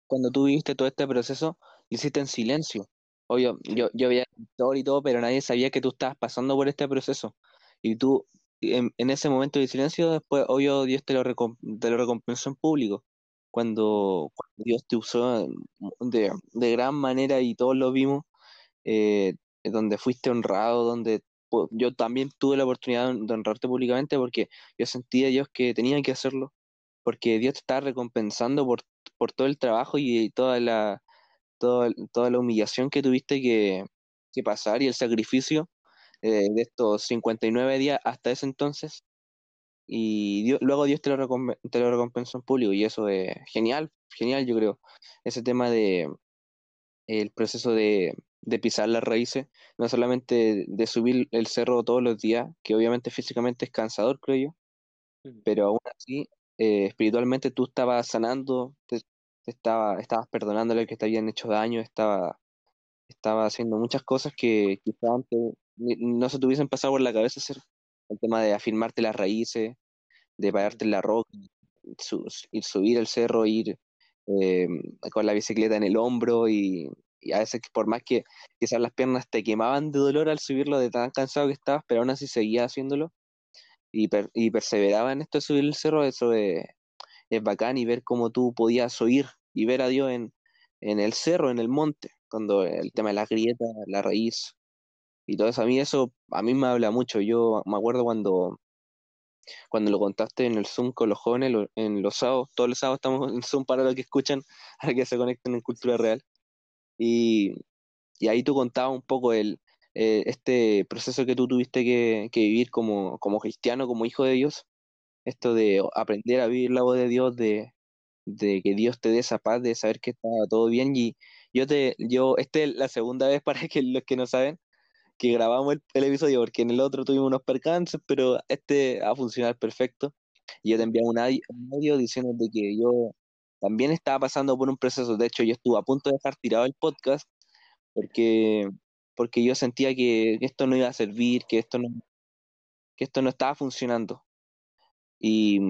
Cuando tú viviste todo este proceso, hiciste en silencio. Obvio, yo, yo había todo y todo, pero nadie sabía que tú estabas pasando por este proceso. Y tú, en, ese momento de silencio, después, obvio, Dios te lo, lo recompensó en público. Cuando, Dios te usó de, gran manera y todos lo vimos, eh, donde fuiste honrado, donde yo también tuve la oportunidad de honrarte públicamente porque yo sentía Dios que tenía que hacerlo, porque Dios te estaba recompensando por, todo el trabajo y toda la humillación que tuviste que, pasar y el sacrificio eh, de estos 59 días hasta ese entonces y luego Dios te lo, te lo recompensó en público y eso es genial, genial yo creo. Ese tema de el proceso de, pisar las raíces, no solamente de subir el cerro todos los días, que obviamente físicamente es cansador, creo yo, pero aún así, eh, espiritualmente tú estabas sanando, te, estaba, estabas perdonándole que te habían hecho daño, estaba, estaba haciendo muchas cosas que quizás antes no se te hubiesen pasado por la cabeza hacer el tema de afirmarte las raíces, de pararte en la roca, ir subir el cerro, ir eh, con la bicicleta en el hombro y, a veces por más que quizás las piernas te quemaban de dolor al subirlo de tan cansado que estabas, pero aún así seguía haciéndolo y, perseveraba en esto de subir el cerro, eso es, bacán y ver cómo tú podías oír y ver a Dios en, en el cerro, en el monte, cuando el tema de las grietas, la raíz, y todo eso. A mí eso, a mí me habla mucho. Yo me acuerdo cuando, cuando lo contaste en el Zoom con los jóvenes, en los sábados, todos los sábados estamos en Zoom para los que escuchan, para que se conecten en Cultura Real. Y, y ahí tú contabas un poco el, eh, este proceso que tú tuviste que, que, vivir como, como cristiano, como hijo de Dios. Esto de aprender a vivir la voz de Dios, de, de que Dios te dé esa paz, de saber que está todo bien. Y yo te, yo, esta es la segunda vez para que los que no saben, que grabamos el, episodio, porque en el otro tuvimos unos percances, pero este va a funcionar perfecto. Y yo te envié un audio diciendo de que yo también estaba pasando por un proceso. De hecho, yo estuve a punto de dejar tirado el podcast porque, porque yo sentía que, esto no iba a servir, que esto no, que esto no estaba funcionando. Y,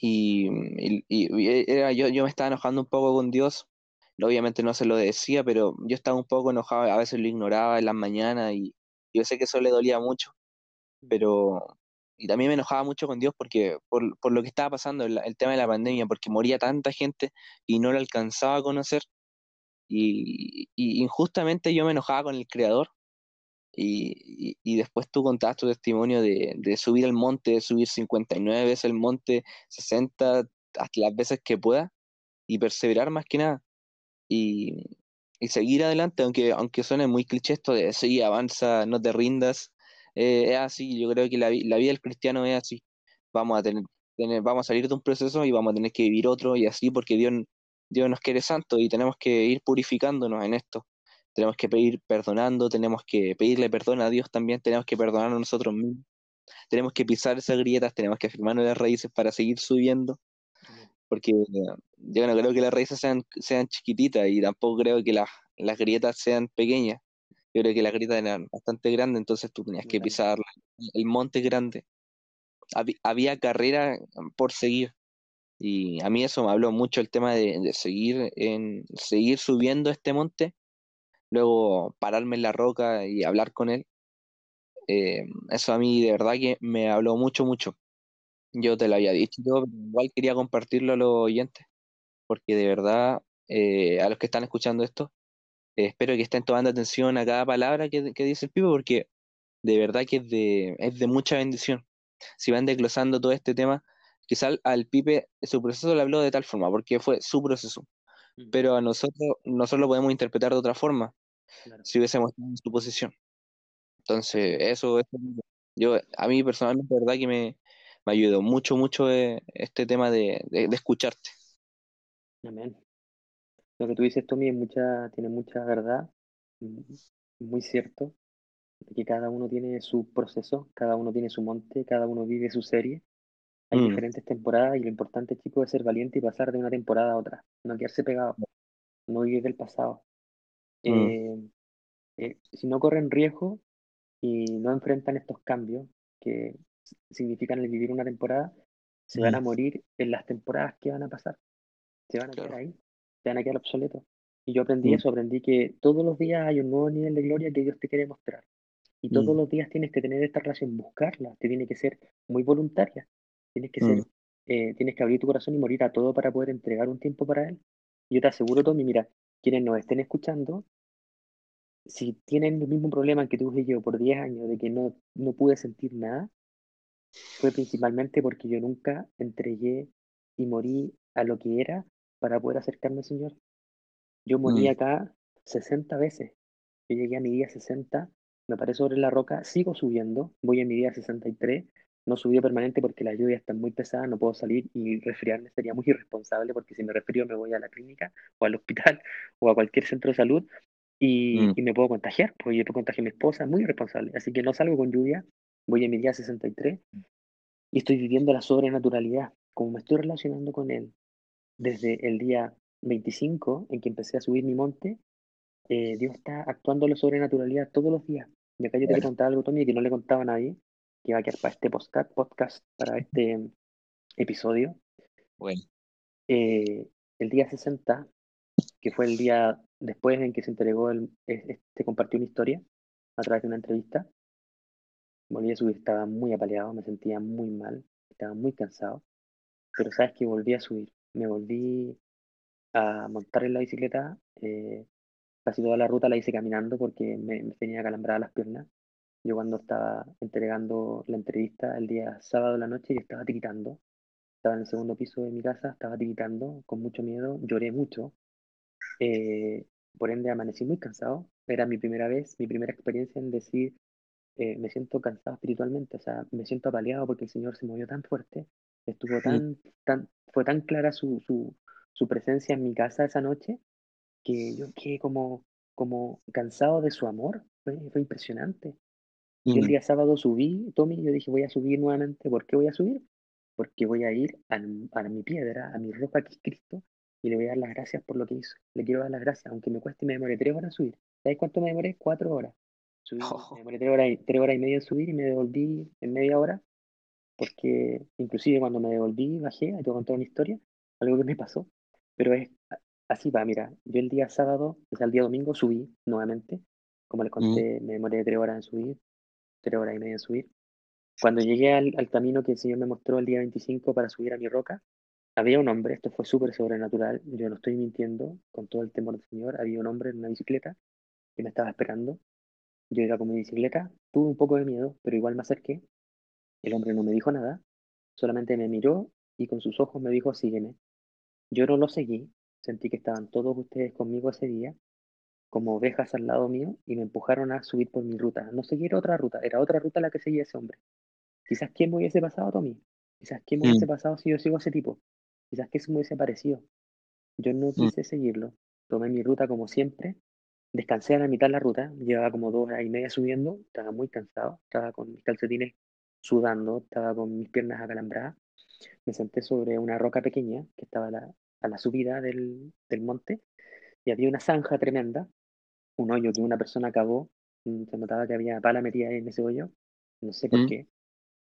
y, era, yo, yo me estaba enojando un poco con Dios obviamente no se lo decía, pero yo estaba un poco enojado, a veces lo ignoraba en las mañanas y yo sé que eso le dolía mucho, mm. pero y también me enojaba mucho con Dios porque por, lo que estaba pasando, el, tema de la pandemia, porque moría tanta gente y no lo alcanzaba a conocer y, injustamente yo me enojaba con el Creador y, y, después tú contabas tu testimonio de, de subir el monte, de subir 59 veces el monte, 60 hasta las veces que pueda y perseverar más que nada y, seguir adelante, aunque, aunque suene muy cliché esto de sí, avanza, no te rindas, eh, es así, yo creo que la, la, vida del cristiano es así, vamos a tener, tener, vamos a salir de un proceso y vamos a tener que vivir otro y así porque Dios, Dios nos quiere santo y tenemos que ir purificándonos en esto. Tenemos que pedir perdonando, tenemos que pedirle perdón a Dios también, tenemos que perdonarnos nosotros mismos, tenemos que pisar esas grietas, tenemos que afirmarnos las raíces para seguir subiendo porque yo no creo que las raíces sean, sean chiquititas y tampoco creo que las, las grietas sean pequeñas. Yo creo que las grietas eran bastante grandes, entonces tú tenías que pisar el monte grande. Había, carrera por seguir. Y a mí eso me habló mucho el tema de, seguir en seguir subiendo este monte, luego pararme en la roca y hablar con él. Eh, eso a mí de verdad que me habló mucho, mucho. Yo te lo había dicho, yo igual quería compartirlo a los oyentes, porque de verdad, eh, a los que están escuchando esto, eh, espero que estén tomando atención a cada palabra que, dice el Pipe, porque de verdad que es de, es de mucha bendición. Si van desglosando todo este tema, quizás al Pipe su proceso lo habló de tal forma, porque fue su proceso, pero a nosotros, nosotros lo podemos interpretar de otra forma, si hubiésemos en su posición. Entonces, eso, eso yo, a mí personalmente, la verdad que me, me ayudó mucho, mucho eh, este tema de, de, de escucharte. Amén. Lo que tú dices, Tommy, es mucha, tiene mucha verdad, mm, muy cierto, de que cada uno tiene su proceso, cada uno tiene su monte, cada uno vive su serie. Hay Mm, diferentes temporadas y lo importante, chicos, es ser valiente y pasar de una temporada a otra, no quedarse pegado, no vivir del pasado. mm, Eh, eh, si no corren riesgo y no enfrentan estos cambios que significan el vivir una temporada, se van mm, a morir en las temporadas que van a pasar. se van a quedar claro. ahí, se van a quedar obsoletos. Y yo aprendí Mm, eso, aprendí que todos los días hay un nuevo nivel de gloria que Dios te quiere mostrar. Y todos mm, los días tienes que tener esta relación, buscarla, te tiene que ser muy voluntaria. Tienes que mm, ser, eh, tienes que abrir tu corazón y morir a todo para poder entregar un tiempo para Él. Y yo te aseguro, Tommy, mira, quienes nos estén escuchando, si tienen el mismo problema que tuve yo por 10 años de que no, no pude sentir nada, fue principalmente porque yo nunca entregué y morí a lo que era para poder acercarme al Señor. Yo morí mm, acá 60 veces. Yo llegué a mi día 60, me paré sobre la roca, sigo subiendo, voy a mi día 63. No subí permanente porque la lluvia está muy pesada, no puedo salir y resfriarme sería muy irresponsable porque si me resfrío me voy a la clínica o al hospital o a cualquier centro de salud y, mm, y me puedo contagiar, porque yo puedo contagiar a mi esposa, muy irresponsable. Así que no salgo con lluvia, voy a mi día 63 y estoy viviendo la sobrenaturalidad, como me estoy relacionando con él desde el día 25 en que empecé a subir mi monte eh, Dios está actuando la sobrenaturalidad todos los días. Y acá yo te quiero claro. contar algo, Tommy, que no le contaba a nadie, que va a quedar para este podcast, podcast para este episodio. Bueno, Eh, el día 60, que fue el día después en que se entregó, el, se compartió una historia a través de una entrevista. Volví a subir, estaba muy apaleado, me sentía muy mal, estaba muy cansado, pero sabes que volví a subir, me volví a montar en la bicicleta, eh, casi toda la ruta la hice caminando porque me, me tenía calambradas las piernas. Yo cuando estaba entregando la entrevista el día sábado de la noche, yo estaba tiritando, estaba en el segundo piso de mi casa, estaba tiritando con mucho miedo, lloré mucho, eh, por ende amanecí muy cansado. Era mi primera vez, mi primera experiencia en decir, eh, me siento cansado espiritualmente, o sea, me siento apaleado porque el Señor se movió tan fuerte, estuvo mm, tan, tan, fue tan clara su, su, su presencia en mi casa esa noche que yo quedé como, como cansado de su amor. Fue, fue impresionante. Yo el mm, día sábado subí, Tommy, yo dije, voy a subir nuevamente. ¿Por qué voy a subir? Porque voy a ir al- a, mi piedra, a mi roca que es Cristo, y le voy a dar las gracias por lo que hizo. Le quiero dar las gracias, aunque me cueste y me demore tres horas subir. ¿Sabes cuánto me demoré? Cuatro horas. Subí, me demoré tres horas, y, tres horas y media en subir y me devolví en media hora, porque inclusive cuando me devolví, bajé, te voy a contar una historia, algo que me pasó, pero es así va, mira, yo el día sábado, o sea, el día domingo subí nuevamente, como les mm, conté, me demoré tres horas en subir, tres horas y media en subir. Cuando llegué al, al camino que el Señor me mostró el día 25 para subir a mi roca, había un hombre, esto fue súper sobrenatural, yo no estoy mintiendo, con todo el temor del Señor, había un hombre en una bicicleta que me estaba esperando. Yo iba con mi bicicleta, tuve un poco de miedo, pero igual me acerqué. El hombre no me dijo nada, solamente me miró y con sus ojos me dijo, sígueme. Yo no lo seguí, sentí que estaban todos ustedes conmigo ese día, como ovejas al lado mío, y me empujaron a subir por mi ruta. No seguir otra ruta, era otra ruta la que seguía ese hombre. Quizás quién me hubiese pasado, Tommy. Quizás quién me hubiese mm, pasado si yo sigo a ese tipo. Quizás que se me hubiese parecido. Yo no mm, quise seguirlo. Tomé mi ruta como siempre. Descansé a la mitad de la ruta. Llevaba como dos horas y media subiendo. Estaba muy cansado. Estaba con mis calcetines sudando. Estaba con mis piernas acalambradas. Me senté sobre una roca pequeña que estaba a la, a la subida del, del monte y había una zanja tremenda, un hoyo que una persona cavó. mm, Se notaba que había pala metida en ese hoyo. No sé por mm, qué.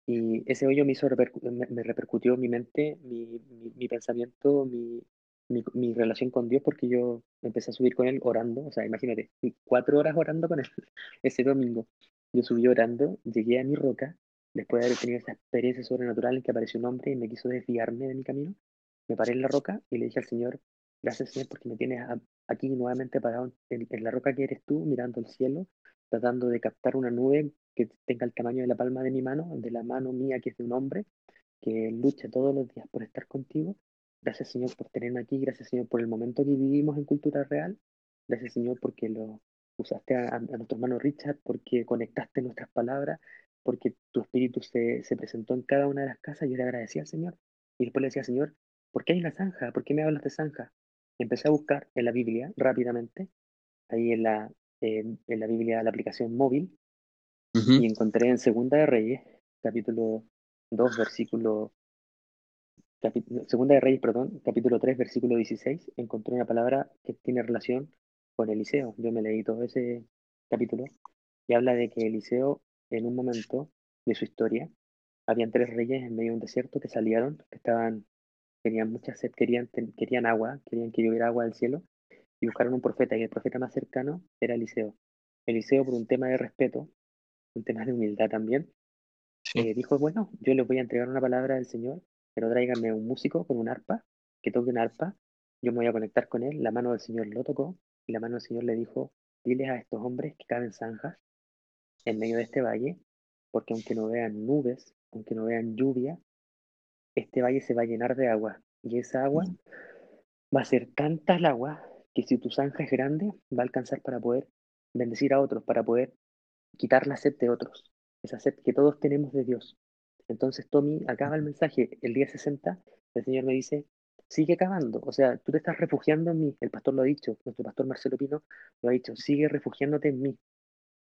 Y ese hoyo me hizo repercu- me, me repercutió en mi mente, mi, mi, mi pensamiento, mi, mi, mi relación con Dios, porque yo empecé a subir con él orando. O sea, imagínate, cuatro horas orando con él ese domingo. Yo subí orando, llegué a mi roca, después de haber tenido esa experiencia sobrenatural en que apareció un hombre y me quiso desviarme de mi camino. Me paré en la roca y le dije al Señor, gracias Señor porque me tienes aquí nuevamente parado en, en la roca que eres tú, mirando el cielo, tratando de captar una nube que tenga el tamaño de la palma de mi mano, de la mano mía que es de un hombre, que lucha todos los días por estar contigo. Gracias Señor por tenerme aquí, gracias Señor por el momento que vivimos en Cultura Real, gracias Señor porque lo, usaste a, nuestro hermano Richard porque conectaste nuestras palabras, porque tu espíritu se, se, presentó en cada una de las casas. Yo le agradecía al Señor. Y después le decía, Señor, ¿por qué hay una zanja? ¿Por qué me hablas de zanja? Empecé a buscar en la Biblia rápidamente, ahí en la, en la Biblia, la aplicación móvil, y encontré en Segunda de Reyes, capítulo 2, versículo Segunda de Reyes, perdón, capítulo 3, versículo 16, encontré una palabra que tiene relación con Eliseo. Yo me leí todo ese capítulo y habla de que Eliseo, en un momento de su historia, habían tres reyes en medio de un desierto que salieron, que estaban, tenían mucha sed, querían, querían agua, querían que lloviera agua del cielo, y buscaron un profeta, y el profeta más cercano era Eliseo. Eliseo, por un tema de respeto, un tema de humildad también, eh, dijo, bueno, yo les voy a entregar una palabra del Señor pero tráiganme un músico con un arpa, que toque un arpa, yo me voy a conectar con él, la mano del Señor lo tocó, y la mano del Señor le dijo, diles a estos hombres que caben zanjas en medio de este valle, porque aunque no vean nubes, aunque no vean lluvia, este valle se va a llenar de agua, y esa agua va a ser tanta el agua que si tu zanja es grande, va a alcanzar para poder bendecir a otros, para poder quitar la sed de otros, esa sed que todos tenemos de Dios. Entonces Tommy acaba el mensaje el día 60, el Señor me dice, sigue cavando, o sea, tú te estás refugiando en mí, el pastor lo ha dicho, nuestro pastor Marcelo Pino lo ha dicho, sigue refugiándote en mí.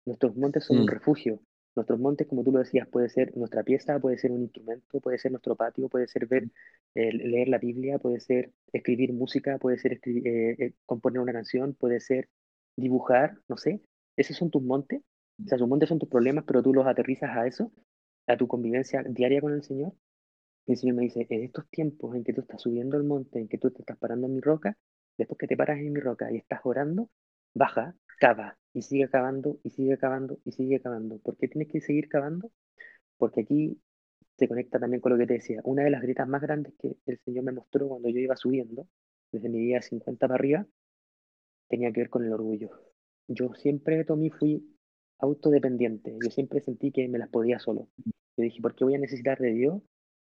Nuestros montes son un mm. refugio. Nuestros montes, como tú lo decías, puede ser nuestra pieza, puede ser un instrumento, puede ser nuestro patio, puede ser ver, eh, leer la Biblia, puede ser escribir música, puede ser eh, eh, componer una canción, puede ser dibujar, no sé. Esos son tus montes. O sea, tus montes son tus problemas, pero tú los aterrizas a eso a tu convivencia diaria con el Señor, el Señor me dice, en estos tiempos en que tú estás subiendo el monte, en que tú te estás parando en mi roca, después que te paras en mi roca y estás orando, baja, cava, y sigue cavando, y sigue cavando, y sigue cavando. ¿Por qué tienes que seguir cavando? Porque aquí se conecta también con lo que te decía. Una de las grietas más grandes que el Señor me mostró cuando yo iba subiendo, desde mi día 50 para arriba, tenía que ver con el orgullo. Yo siempre, Tommy, fui autodependiente. Yo siempre sentí que me las podía solo. Yo dije, ¿por qué voy a necesitar de Dios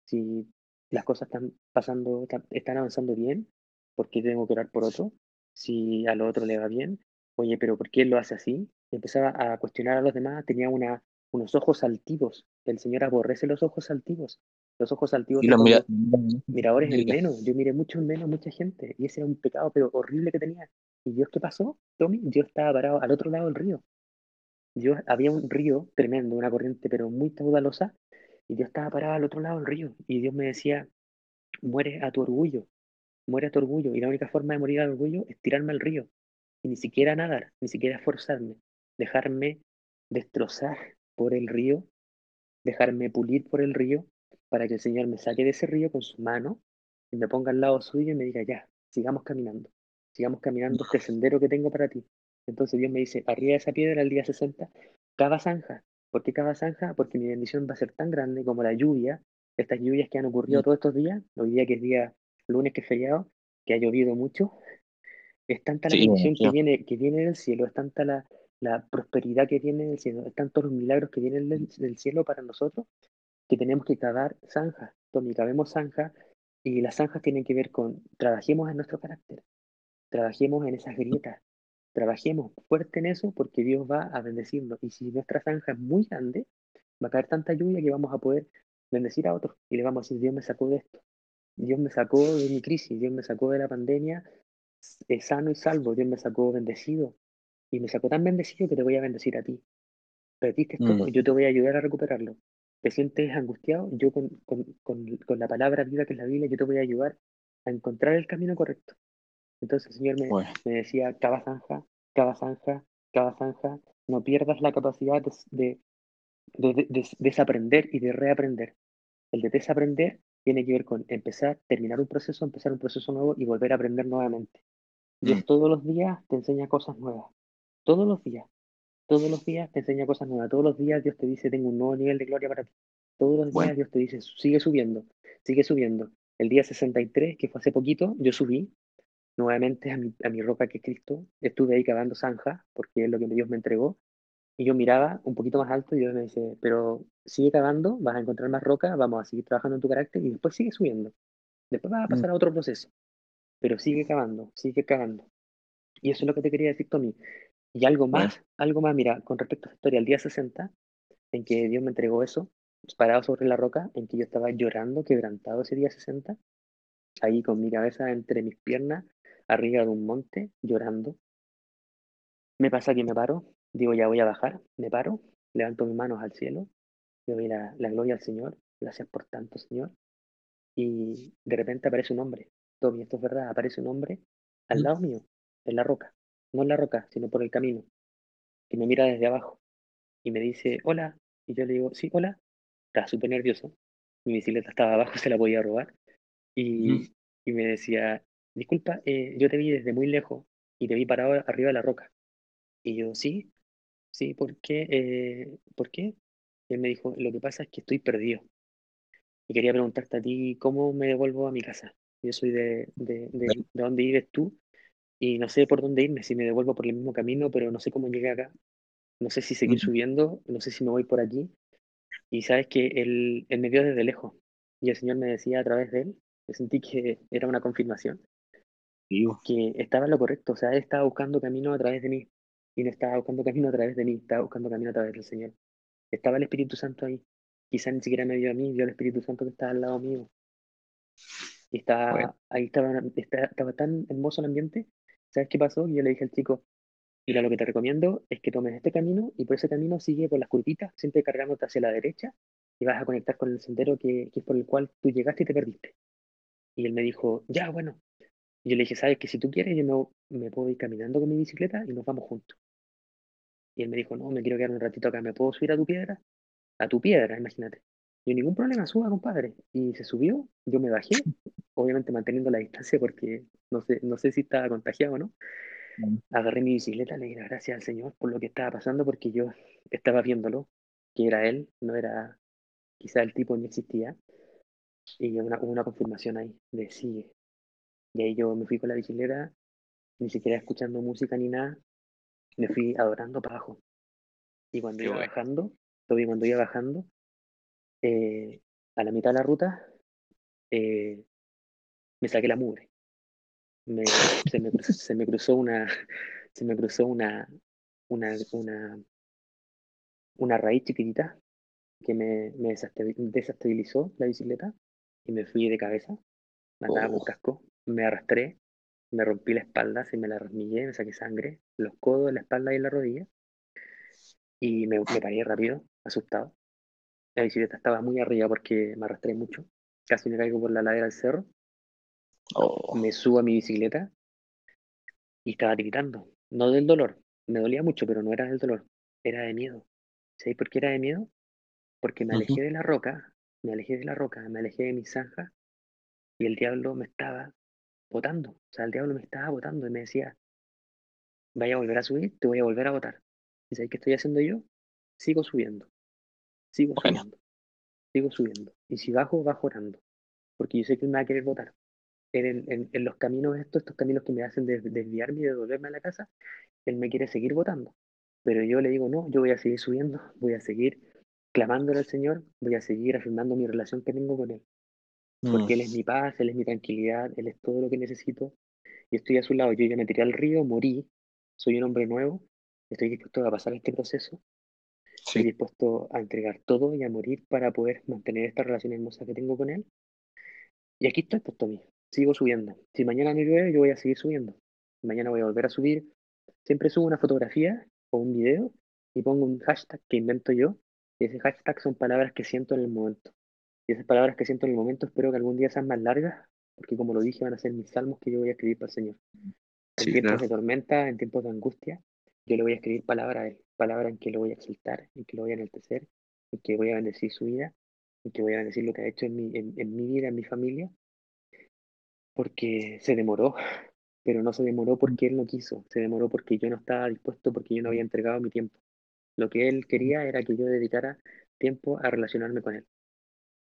si las cosas están pasando, están avanzando bien? ¿Por qué tengo que orar por otro? Si a lo otro le va bien. Oye, pero ¿por qué él lo hace así? Empezaba a cuestionar a los demás, tenía una, unos ojos altivos. El Señor aborrece los ojos altivos. Los ojos altivos. Y los mira, miradores en menos. Yo miré mucho en menos mucha gente. Y ese era un pecado, pero horrible que tenía. ¿Y Dios qué pasó, Tommy? Dios estaba parado al otro lado del río yo había un río tremendo, una corriente pero muy caudalosa, y yo estaba parado al otro lado del río, y Dios me decía, muere a tu orgullo, muere a tu orgullo, y la única forma de morir al orgullo es tirarme al río, y ni siquiera nadar, ni siquiera esforzarme, dejarme destrozar por el río, dejarme pulir por el río, para que el Señor me saque de ese río con su mano, y me ponga al lado suyo y me diga, ya, sigamos caminando, sigamos caminando este sendero que tengo para ti, entonces Dios me dice, arriba de esa piedra al día 60, cada zanja. ¿Por qué cada zanja? Porque mi bendición va a ser tan grande como la lluvia, estas lluvias que han ocurrido mm. todos estos días, hoy día que es día lunes que es feriado, que ha llovido mucho, es tanta la bendición que viene, que viene del cielo, es tanta la, la prosperidad que viene del cielo, es tantos los milagros que vienen del, cielo para nosotros, que tenemos que cavar zanjas. Tommy, cabemos zanjas, y las zanjas tienen que ver con, trabajemos en nuestro carácter, trabajemos en esas grietas, Trabajemos fuerte en eso porque Dios va a bendecirnos. Y si nuestra zanja es muy grande, va a caer tanta lluvia que vamos a poder bendecir a otros y le vamos a decir, Dios me sacó de esto. Dios me sacó de mi crisis, Dios me sacó de la pandemia es sano y salvo, Dios me sacó bendecido. Y me sacó tan bendecido que te voy a bendecir a ti. Perdiste esto, mm. yo te voy a ayudar a recuperarlo. ¿Te sientes angustiado? Yo con, con, con, con la palabra viva que es la Biblia, yo te voy a ayudar a encontrar el camino correcto. Entonces el Señor me, me decía, cada zanja, cada zanja, cada zanja, no pierdas la capacidad de, de, desaprender y de reaprender. El de desaprender tiene que ver con empezar, terminar un proceso, empezar un proceso nuevo y volver a aprender nuevamente. Dios mm. todos los días te enseña cosas nuevas. Todos los días. Todos los días te enseña cosas nuevas. Todos los días Dios te dice, tengo un nuevo nivel de gloria para ti. Todos los días Dios te dice, sigue subiendo, sigue subiendo. El día 63, que fue hace poquito, yo subí nuevamente a mi, a mi roca que es Cristo. Estuve ahí cavando zanja, porque es lo que Dios me entregó. Y yo miraba un poquito más alto y Dios me dice, pero sigue cavando, vas a encontrar más roca, vamos a seguir trabajando en tu carácter y después sigue subiendo. Después vas a pasar a otro proceso. Pero sigue cavando, sigue cavando. Y eso es lo que te quería decir, Tommy. Y algo más, algo más, mira, con respecto a esta historia, el día 60, en que Dios me entregó eso, parado sobre la roca, en que yo estaba llorando, quebrantado ese día 60, ahí con mi cabeza entre mis piernas, arriba de un monte, llorando. Me pasa que me paro, digo, ya voy a bajar, me paro, levanto mis manos al cielo, le doy la, la gloria al Señor, gracias por tanto, Señor. Y de repente aparece un hombre, Tommy, esto es verdad, aparece un hombre al lado mío, en la roca, no en la roca, sino por el camino, que me mira desde abajo y me dice, hola, y yo le digo, sí, hola, estaba súper nervioso, mi bicicleta estaba abajo, se la podía robar, y, y me decía, disculpa, eh, yo te vi desde muy lejos y te vi parado arriba de la roca. Y yo, sí, sí, ¿por qué? Eh, ¿Por qué? Y él me dijo, lo que pasa es que estoy perdido. Y quería preguntarte a ti, ¿cómo me devuelvo a mi casa? Yo soy de, de, de, de dónde vives tú y no sé por dónde irme, si me devuelvo por el mismo camino, pero no sé cómo llegué acá. No sé si seguir subiendo, no sé si me voy por aquí. Y sabes que él, él me vio desde lejos y el Señor me decía a través de él, yo sentí que era una confirmación, que estaba en lo correcto, o sea, él estaba buscando camino a través de mí y no estaba buscando camino a través de mí, estaba buscando camino a través del Señor. Estaba el Espíritu Santo ahí. Quizá ni siquiera me vio a mí, vio al Espíritu Santo que estaba al lado mío. Y estaba, ahí estaba, estaba, tan hermoso el ambiente. ¿Sabes qué pasó? yo le dije al chico, mira, lo que te recomiendo es que tomes este camino y por ese camino sigue por las curvitas, siempre cargándote hacia la derecha y vas a conectar con el sendero que, que es por el cual tú llegaste y te perdiste. Y él me dijo, ya, bueno. Y yo le dije, sabes que si tú quieres, yo no, me puedo ir caminando con mi bicicleta y nos vamos juntos. Y él me dijo, no, me quiero quedar un ratito acá, ¿me puedo subir a tu piedra? A tu piedra, imagínate. Yo ningún problema, suba, compadre. Y se subió, yo me bajé, obviamente manteniendo la distancia porque no sé, no sé si estaba contagiado o no. Agarré mi bicicleta, le di gracias al Señor por lo que estaba pasando porque yo estaba viéndolo, que era él, no era quizá el tipo ni existía. Y una, una confirmación ahí de sigue. Y ahí yo me fui con la bicicleta, ni siquiera escuchando música ni nada, me fui adorando para abajo. Y cuando iba bajando, todavía cuando iba bajando, eh, a la mitad de la ruta, eh, me saqué la mugre. Me, se, me, se, me, cruzó una, se me cruzó una, una, una, una raíz chiquitita que me, me desestabilizó la bicicleta y me fui de cabeza. Me andaba con oh. casco, me arrastré, me rompí la espalda, se me la rasmillé, me saqué sangre, los codos, la espalda y la rodilla. Y me, me paré rápido, asustado. La bicicleta estaba muy arriba porque me arrastré mucho. Casi me caigo por la ladera del cerro. Oh. Me subo a mi bicicleta y estaba gritando. No del dolor. Me dolía mucho, pero no era del dolor. Era de miedo. ¿Sabéis por qué era de miedo? Porque me alejé de la roca, me alejé de la roca, me alejé de mi zanja y el diablo me estaba botando. O sea, el diablo me estaba botando y me decía, vaya a volver a subir, te voy a volver a botar. ¿Y sabes qué estoy haciendo yo? Sigo subiendo. Sigo subiendo. Sigo subiendo. Y si bajo, bajo orando. Porque yo sé que me va a querer votar. En, en, los caminos estos, estos caminos que me hacen desviarme y devolverme a la casa, él me quiere seguir votando. Pero yo le digo, no, yo voy a seguir subiendo, voy a seguir clamándole al Señor, voy a seguir afirmando mi relación que tengo con Él. Porque Él es mi paz, Él es mi tranquilidad, Él es todo lo que necesito. Y estoy a su lado. Yo ya me tiré al río, morí, soy un hombre nuevo, estoy dispuesto a pasar este proceso. Estoy dispuesto a entregar todo y a morir para poder mantener esta relación hermosa que tengo con Él. Y aquí estoy, pues, Tommy. Sigo subiendo. Si mañana me llueve, yo voy a seguir subiendo. Mañana voy a volver a subir. Siempre subo una fotografía o un video y pongo un hashtag que invento yo y ese hashtag son palabras que siento en el momento. Y esas palabras que siento en el momento espero que algún día sean más largas, porque como lo dije, van a ser mis salmos que yo voy a escribir para el Señor. En tiempos de tormenta, en tiempos de angustia, yo le voy a escribir palabras a Él, palabras en que lo voy a exaltar, en que lo voy a enaltecer, en que voy a bendecir su vida, en que voy a bendecir lo que ha hecho en mi, en, en mi vida, en mi familia, porque se demoró, pero no se demoró porque Él no quiso, se demoró porque yo no estaba dispuesto, porque yo no había entregado mi tiempo. Lo que él quería era que yo dedicara tiempo a relacionarme con él.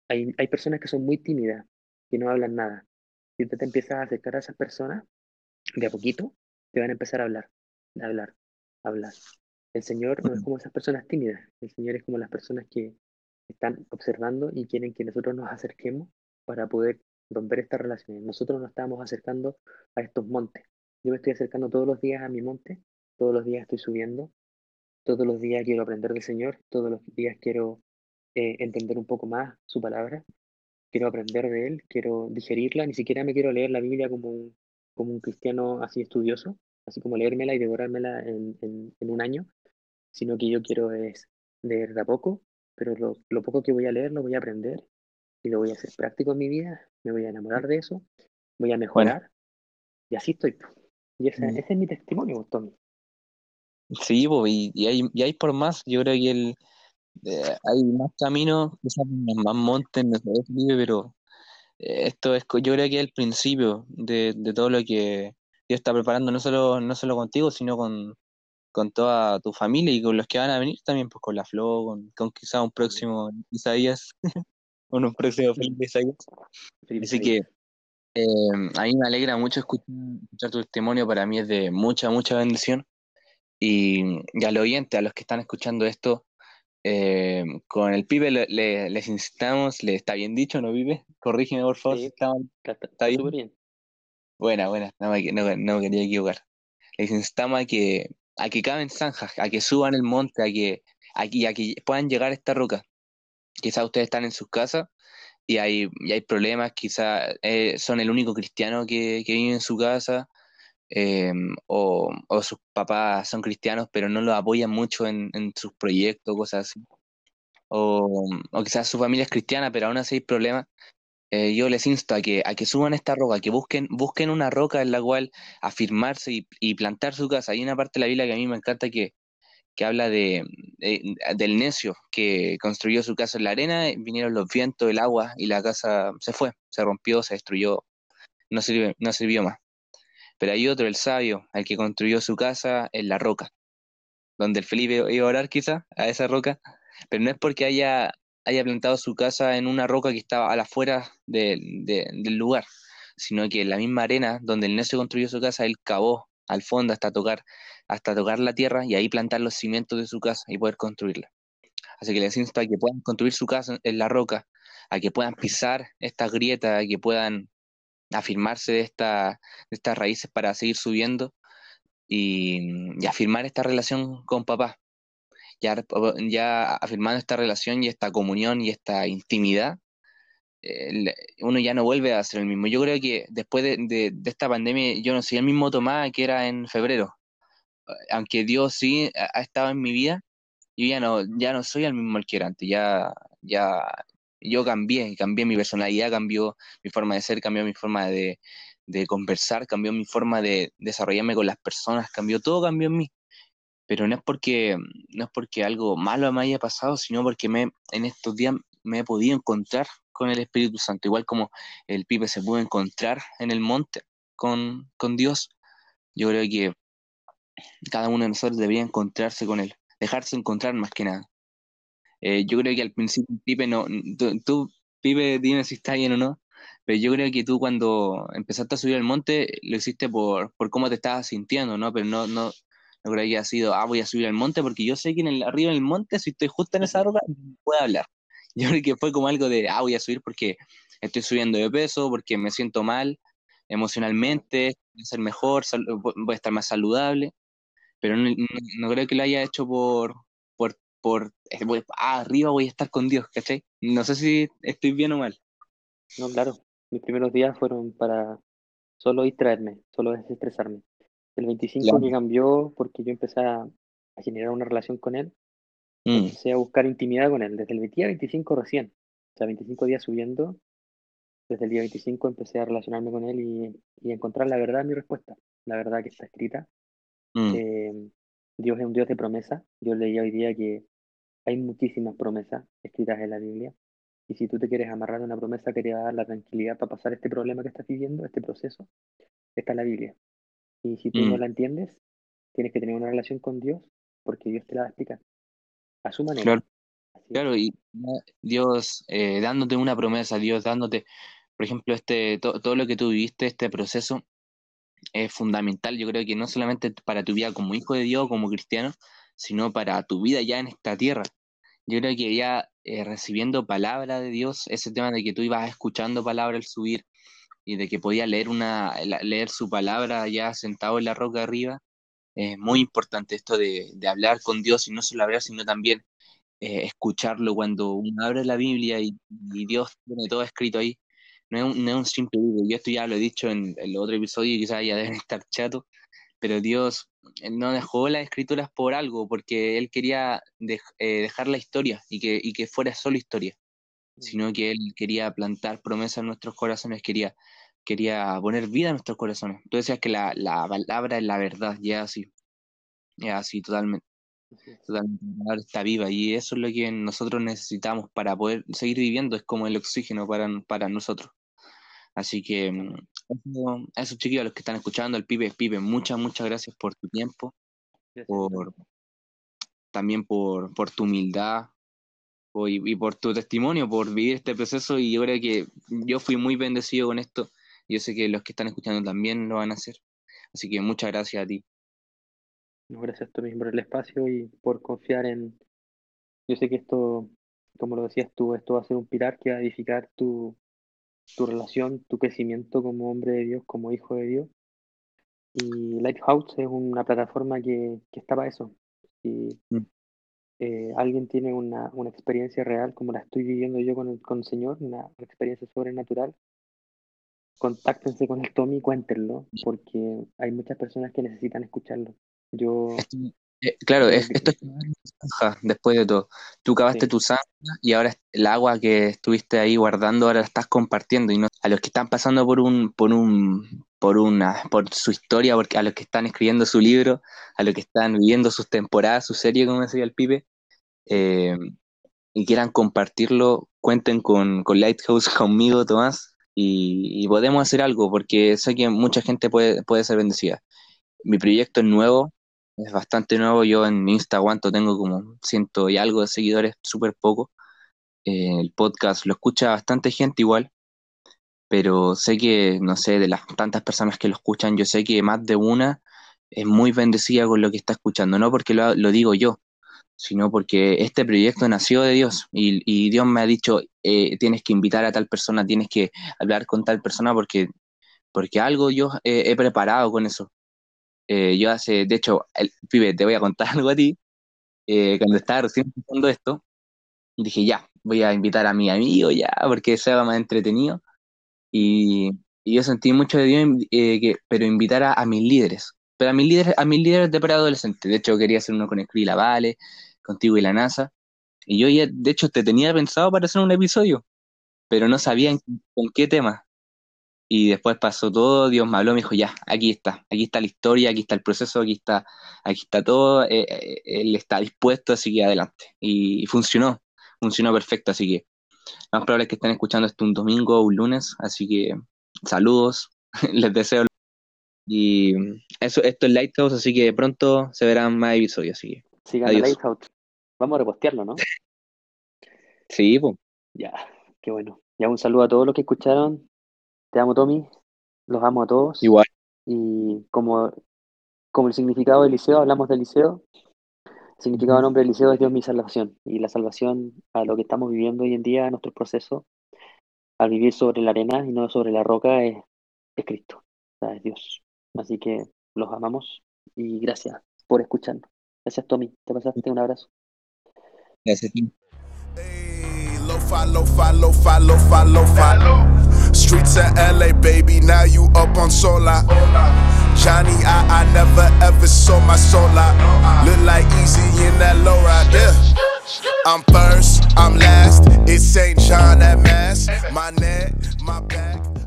Hay, hay personas que son muy tímidas, que no hablan nada. Si usted te empieza a acercar a esas personas, de a poquito, te van a empezar a hablar, a hablar, a hablar. El Señor no es como esas personas tímidas, el Señor es como las personas que están observando y quieren que nosotros nos acerquemos para poder romper estas relaciones. Nosotros nos estamos acercando a estos montes. Yo me estoy acercando todos los días a mi monte todos los días estoy subiendo, todos los días quiero aprender del Señor, todos los días quiero eh, entender un poco más su palabra, quiero aprender de Él, quiero digerirla, ni siquiera me quiero leer la Biblia como un, como un cristiano así estudioso, así como leérmela y devorármela en, en, un año, sino que yo quiero es leer de a poco, pero lo, lo, poco que voy a leer lo voy a aprender y lo voy a hacer práctico en mi vida, me voy a enamorar de eso, voy a mejorar y así estoy. Y ese, ese es mi testimonio, Tommy. Sí, y, y, hay, y hay por más, yo creo que el, eh, hay más caminos, más montes, no sé, pero eh, esto es, yo creo que es el principio de, de, todo lo que Dios está preparando, no solo, no solo contigo, sino con, con toda tu familia y con los que van a venir también, pues con la Flo, con, con quizá un próximo Isaías, con un próximo Felipe Isaías. Así que eh, a mí me alegra mucho escuchar, escuchar, tu testimonio, para mí es de mucha, mucha bendición. Y, y al oyente, a los que están escuchando esto, eh, con el pibe le, les instamos, le está bien dicho, ¿no, pibe? Corrígeme, por favor, está, está, bien. Buena, buena, no me, no, quería equivocar. Les instamos a que, a que caben zanjas, a que suban el monte, a que, a que puedan llegar a esta roca. Quizás ustedes están en sus casas y hay, y hay problemas, quizás eh, son el único cristiano que, que vive en su casa, Em, o, sus papás son cristianos, pero no lo apoyan mucho en, sus proyectos, cosas así. O, quizás su familia es cristiana, pero aún así hay problemas. Eh, yo les insto a que, a que suban esta roca, que busquen, busquen una roca en la cual afirmarse y, plantar su casa. Hay una parte de la Biblia que a mí me encanta que, que habla de, del necio que construyó su casa en la arena, vinieron los vientos, el agua y la casa se fue, se rompió, se destruyó, no sirvió, no sirvió más. Pero hay otro, el sabio, el que construyó su casa en la roca, donde el Felipe iba a orar quizá, a esa roca, pero no es porque haya, haya plantado su casa en una roca que estaba a la afuera del lugar, sino que en la misma arena donde el necio construyó su casa, él cavó al fondo hasta tocar, hasta tocar la tierra y ahí plantar los cimientos de su casa y poder construirla. Así que les insto a que puedan construir su casa en la roca, a que puedan pisar estas grietas, a que puedan afirmarse de, esta, de estas raíces para seguir subiendo y, afirmar esta relación con papá. Ya, ya afirmando esta relación y esta comunión y esta intimidad, uno ya no vuelve a ser el mismo. Yo creo que después de, esta pandemia yo no soy el mismo Tomás que era en febrero. Aunque Dios sí ha, estado en mi vida, yo ya no, ya no soy el mismo el que era antes. Ya, ya, yo cambié, cambié mi personalidad, cambió mi forma de ser, cambió mi forma de, conversar, cambió mi forma de desarrollarme con las personas, cambió todo, cambió en mí. Pero no es porque, no es porque algo malo me haya pasado, sino porque me, en estos días me he podido encontrar con el Espíritu Santo, igual como el Pipe se pudo encontrar en el monte con, con Dios. Yo creo que cada uno de nosotros debería encontrarse con Él, dejarse encontrar más que nada. Eh, yo creo que al principio Pipe no, tú, Pipe, dime si está bien o no, pero yo creo que tú cuando empezaste a subir al monte lo hiciste por, por cómo te estabas sintiendo, ¿no? Pero no, no, no creo que haya sido, ah, voy a subir al monte porque yo sé que en el, arriba del monte, si estoy justo en esa roca, puedo hablar. Yo creo que fue como algo de, ah, voy a subir porque estoy subiendo de peso, porque me siento mal emocionalmente, voy a ser mejor, voy a estar más saludable, pero no, no creo que lo haya hecho por, por, eh, ah, arriba voy a estar con Dios, ¿cachai? No sé si estoy bien o mal. No, claro, mis primeros días fueron para solo distraerme, solo desestresarme. El 25 me cambió porque yo empecé a, generar una relación con él, mm. empecé a buscar intimidad con él, desde el día 25 recién, o sea, 25 días subiendo, desde el día 25 empecé a relacionarme con él y, y encontrar la verdad en mi respuesta, la verdad que está escrita. Mm. Eh, Dios es un Dios de promesa. Yo leí hoy día que hay muchísimas promesas escritas en la Biblia. Y si tú te quieres amarrar a una promesa que te va a dar la tranquilidad para pasar este problema que estás viviendo, este proceso, está en la Biblia. Y si tú no mm. la entiendes, tienes que tener una relación con Dios porque Dios te la va a explicar a su manera. Claro, y Dios eh, dándote una promesa, Dios dándote, por ejemplo, este todo lo que tú viviste, este proceso, es fundamental, yo creo que no solamente para tu vida como hijo de Dios, como cristiano, sino para tu vida ya en esta tierra. Yo creo que ya eh, recibiendo palabra de Dios, ese tema de que tú ibas escuchando palabra al subir y de que podías leer, una, leer su palabra ya sentado en la roca arriba, es muy importante esto de, hablar con Dios y no solo hablar, sino también eh, escucharlo cuando uno abre la Biblia y, Dios tiene todo escrito ahí. No es, un, no es simple libro. Yo esto ya lo he dicho en el otro episodio y quizás ya deben estar chato, pero Dios no dejó las escrituras por algo, porque Él quería eh, dejar la historia y que, y que fuera solo historia, mm. sino que Él quería plantar promesas en nuestros corazones, quería quería poner vida en nuestros corazones. Tú decías que la, palabra es la verdad, ya así, ya así, totalmente. Totalmente, está viva y eso es lo que nosotros necesitamos para poder seguir viviendo, es como el oxígeno para, para nosotros. Así que mm, a esos chiquillos, a los que están escuchando, el pibe, pibe, muchas, muchas gracias por tu tiempo, por también por, por tu humildad, y, y, por tu testimonio, por vivir este proceso. Y yo creo que yo fui muy bendecido con esto. Yo sé que los que están escuchando también lo van a hacer. Así que muchas gracias a ti. Gracias a ti mismo por el espacio y por confiar en... Yo sé que esto, como lo decías tú, esto va a ser un pilar que va a edificar tu, tu relación, tu crecimiento como hombre de Dios, como hijo de Dios. Y Lighthouse es una plataforma que, que está para eso. Si mm. eh, alguien tiene una, una, experiencia real, como la estoy viviendo yo con el, con el Señor, una experiencia sobrenatural, contáctense con el Tommy y cuéntenlo, porque hay muchas personas que necesitan escucharlo. Yo. Eh, claro, esto es después de todo. Tú cavaste tu sangre y ahora el agua que estuviste ahí guardando ahora la estás compartiendo y no a los que están pasando por un por un por una por su historia, porque a los que están escribiendo su libro, a los que están viviendo sus temporadas, su serie, como decía el pibe, eh, y quieran compartirlo, cuenten con, con Lighthouse conmigo, Tomás, y, podemos hacer algo porque sé que mucha gente puede, puede ser bendecida. Mi proyecto es nuevo, es bastante nuevo. Yo en mi Instagram tengo como ciento y algo de seguidores, súper poco. Eh, el podcast lo escucha bastante gente igual, pero sé que, no sé, de las tantas personas que lo escuchan, yo sé que más de una es muy bendecida con lo que está escuchando, no porque lo, digo yo, sino porque este proyecto nació de Dios y, Dios me ha dicho, eh, tienes que invitar a tal persona, tienes que hablar con tal persona porque, porque algo yo he preparado con eso. Eh, yo hace, de hecho, el, pibe, te voy a contar algo a ti. Eh, cuando estaba recién haciendo esto, dije, ya, voy a invitar a mi amigo ya, porque sea más entretenido. Y, yo sentí mucho de Dios, que, pero invitar a, mis líderes, pero a mis líderes, a mis líderes de preadolescente. De hecho, quería hacer uno con Escrila Vale, contigo y la NASA. Y yo ya, de hecho, te tenía pensado para hacer un episodio, pero no sabía en, qué tema. Y después pasó todo, Dios me habló, me dijo, ya, aquí está, aquí está la historia, aquí está el proceso, aquí está, aquí está todo, eh, eh, él está dispuesto, así que adelante. Y, funcionó, funcionó perfecto, así que lo más probable es que estén escuchando esto un domingo o un lunes, así que saludos, les deseo. Y eso, esto es Lighthouse, así que pronto se verán más episodios, así que. Sigan Lighthouse. Vamos a repostearlo, ¿no? Sí, pues. Ya, qué bueno. Ya un saludo a todos los que escucharon. Te amo, Tommy. Los amo a todos. Igual. Y como, como el significado del liceo, hablamos del liceo. El significado del nombre del liceo es Dios mi salvación. Y la salvación a lo que estamos viviendo hoy en día, a nuestro proceso, al vivir sobre la arena y no sobre la roca, es, es Cristo. O sea, es Dios. Así que los amamos y gracias por escucharnos. Gracias, Tommy. Te pasaste un abrazo. Gracias, Tim. Follow, follow, follow, follow, follow. Streets of LA, baby, now you up on Sola. Johnny, I, I never ever saw my soul. Look like easy in that low ride, yeah. I'm first, I'm last. It's St. John at Mass. My neck, my back.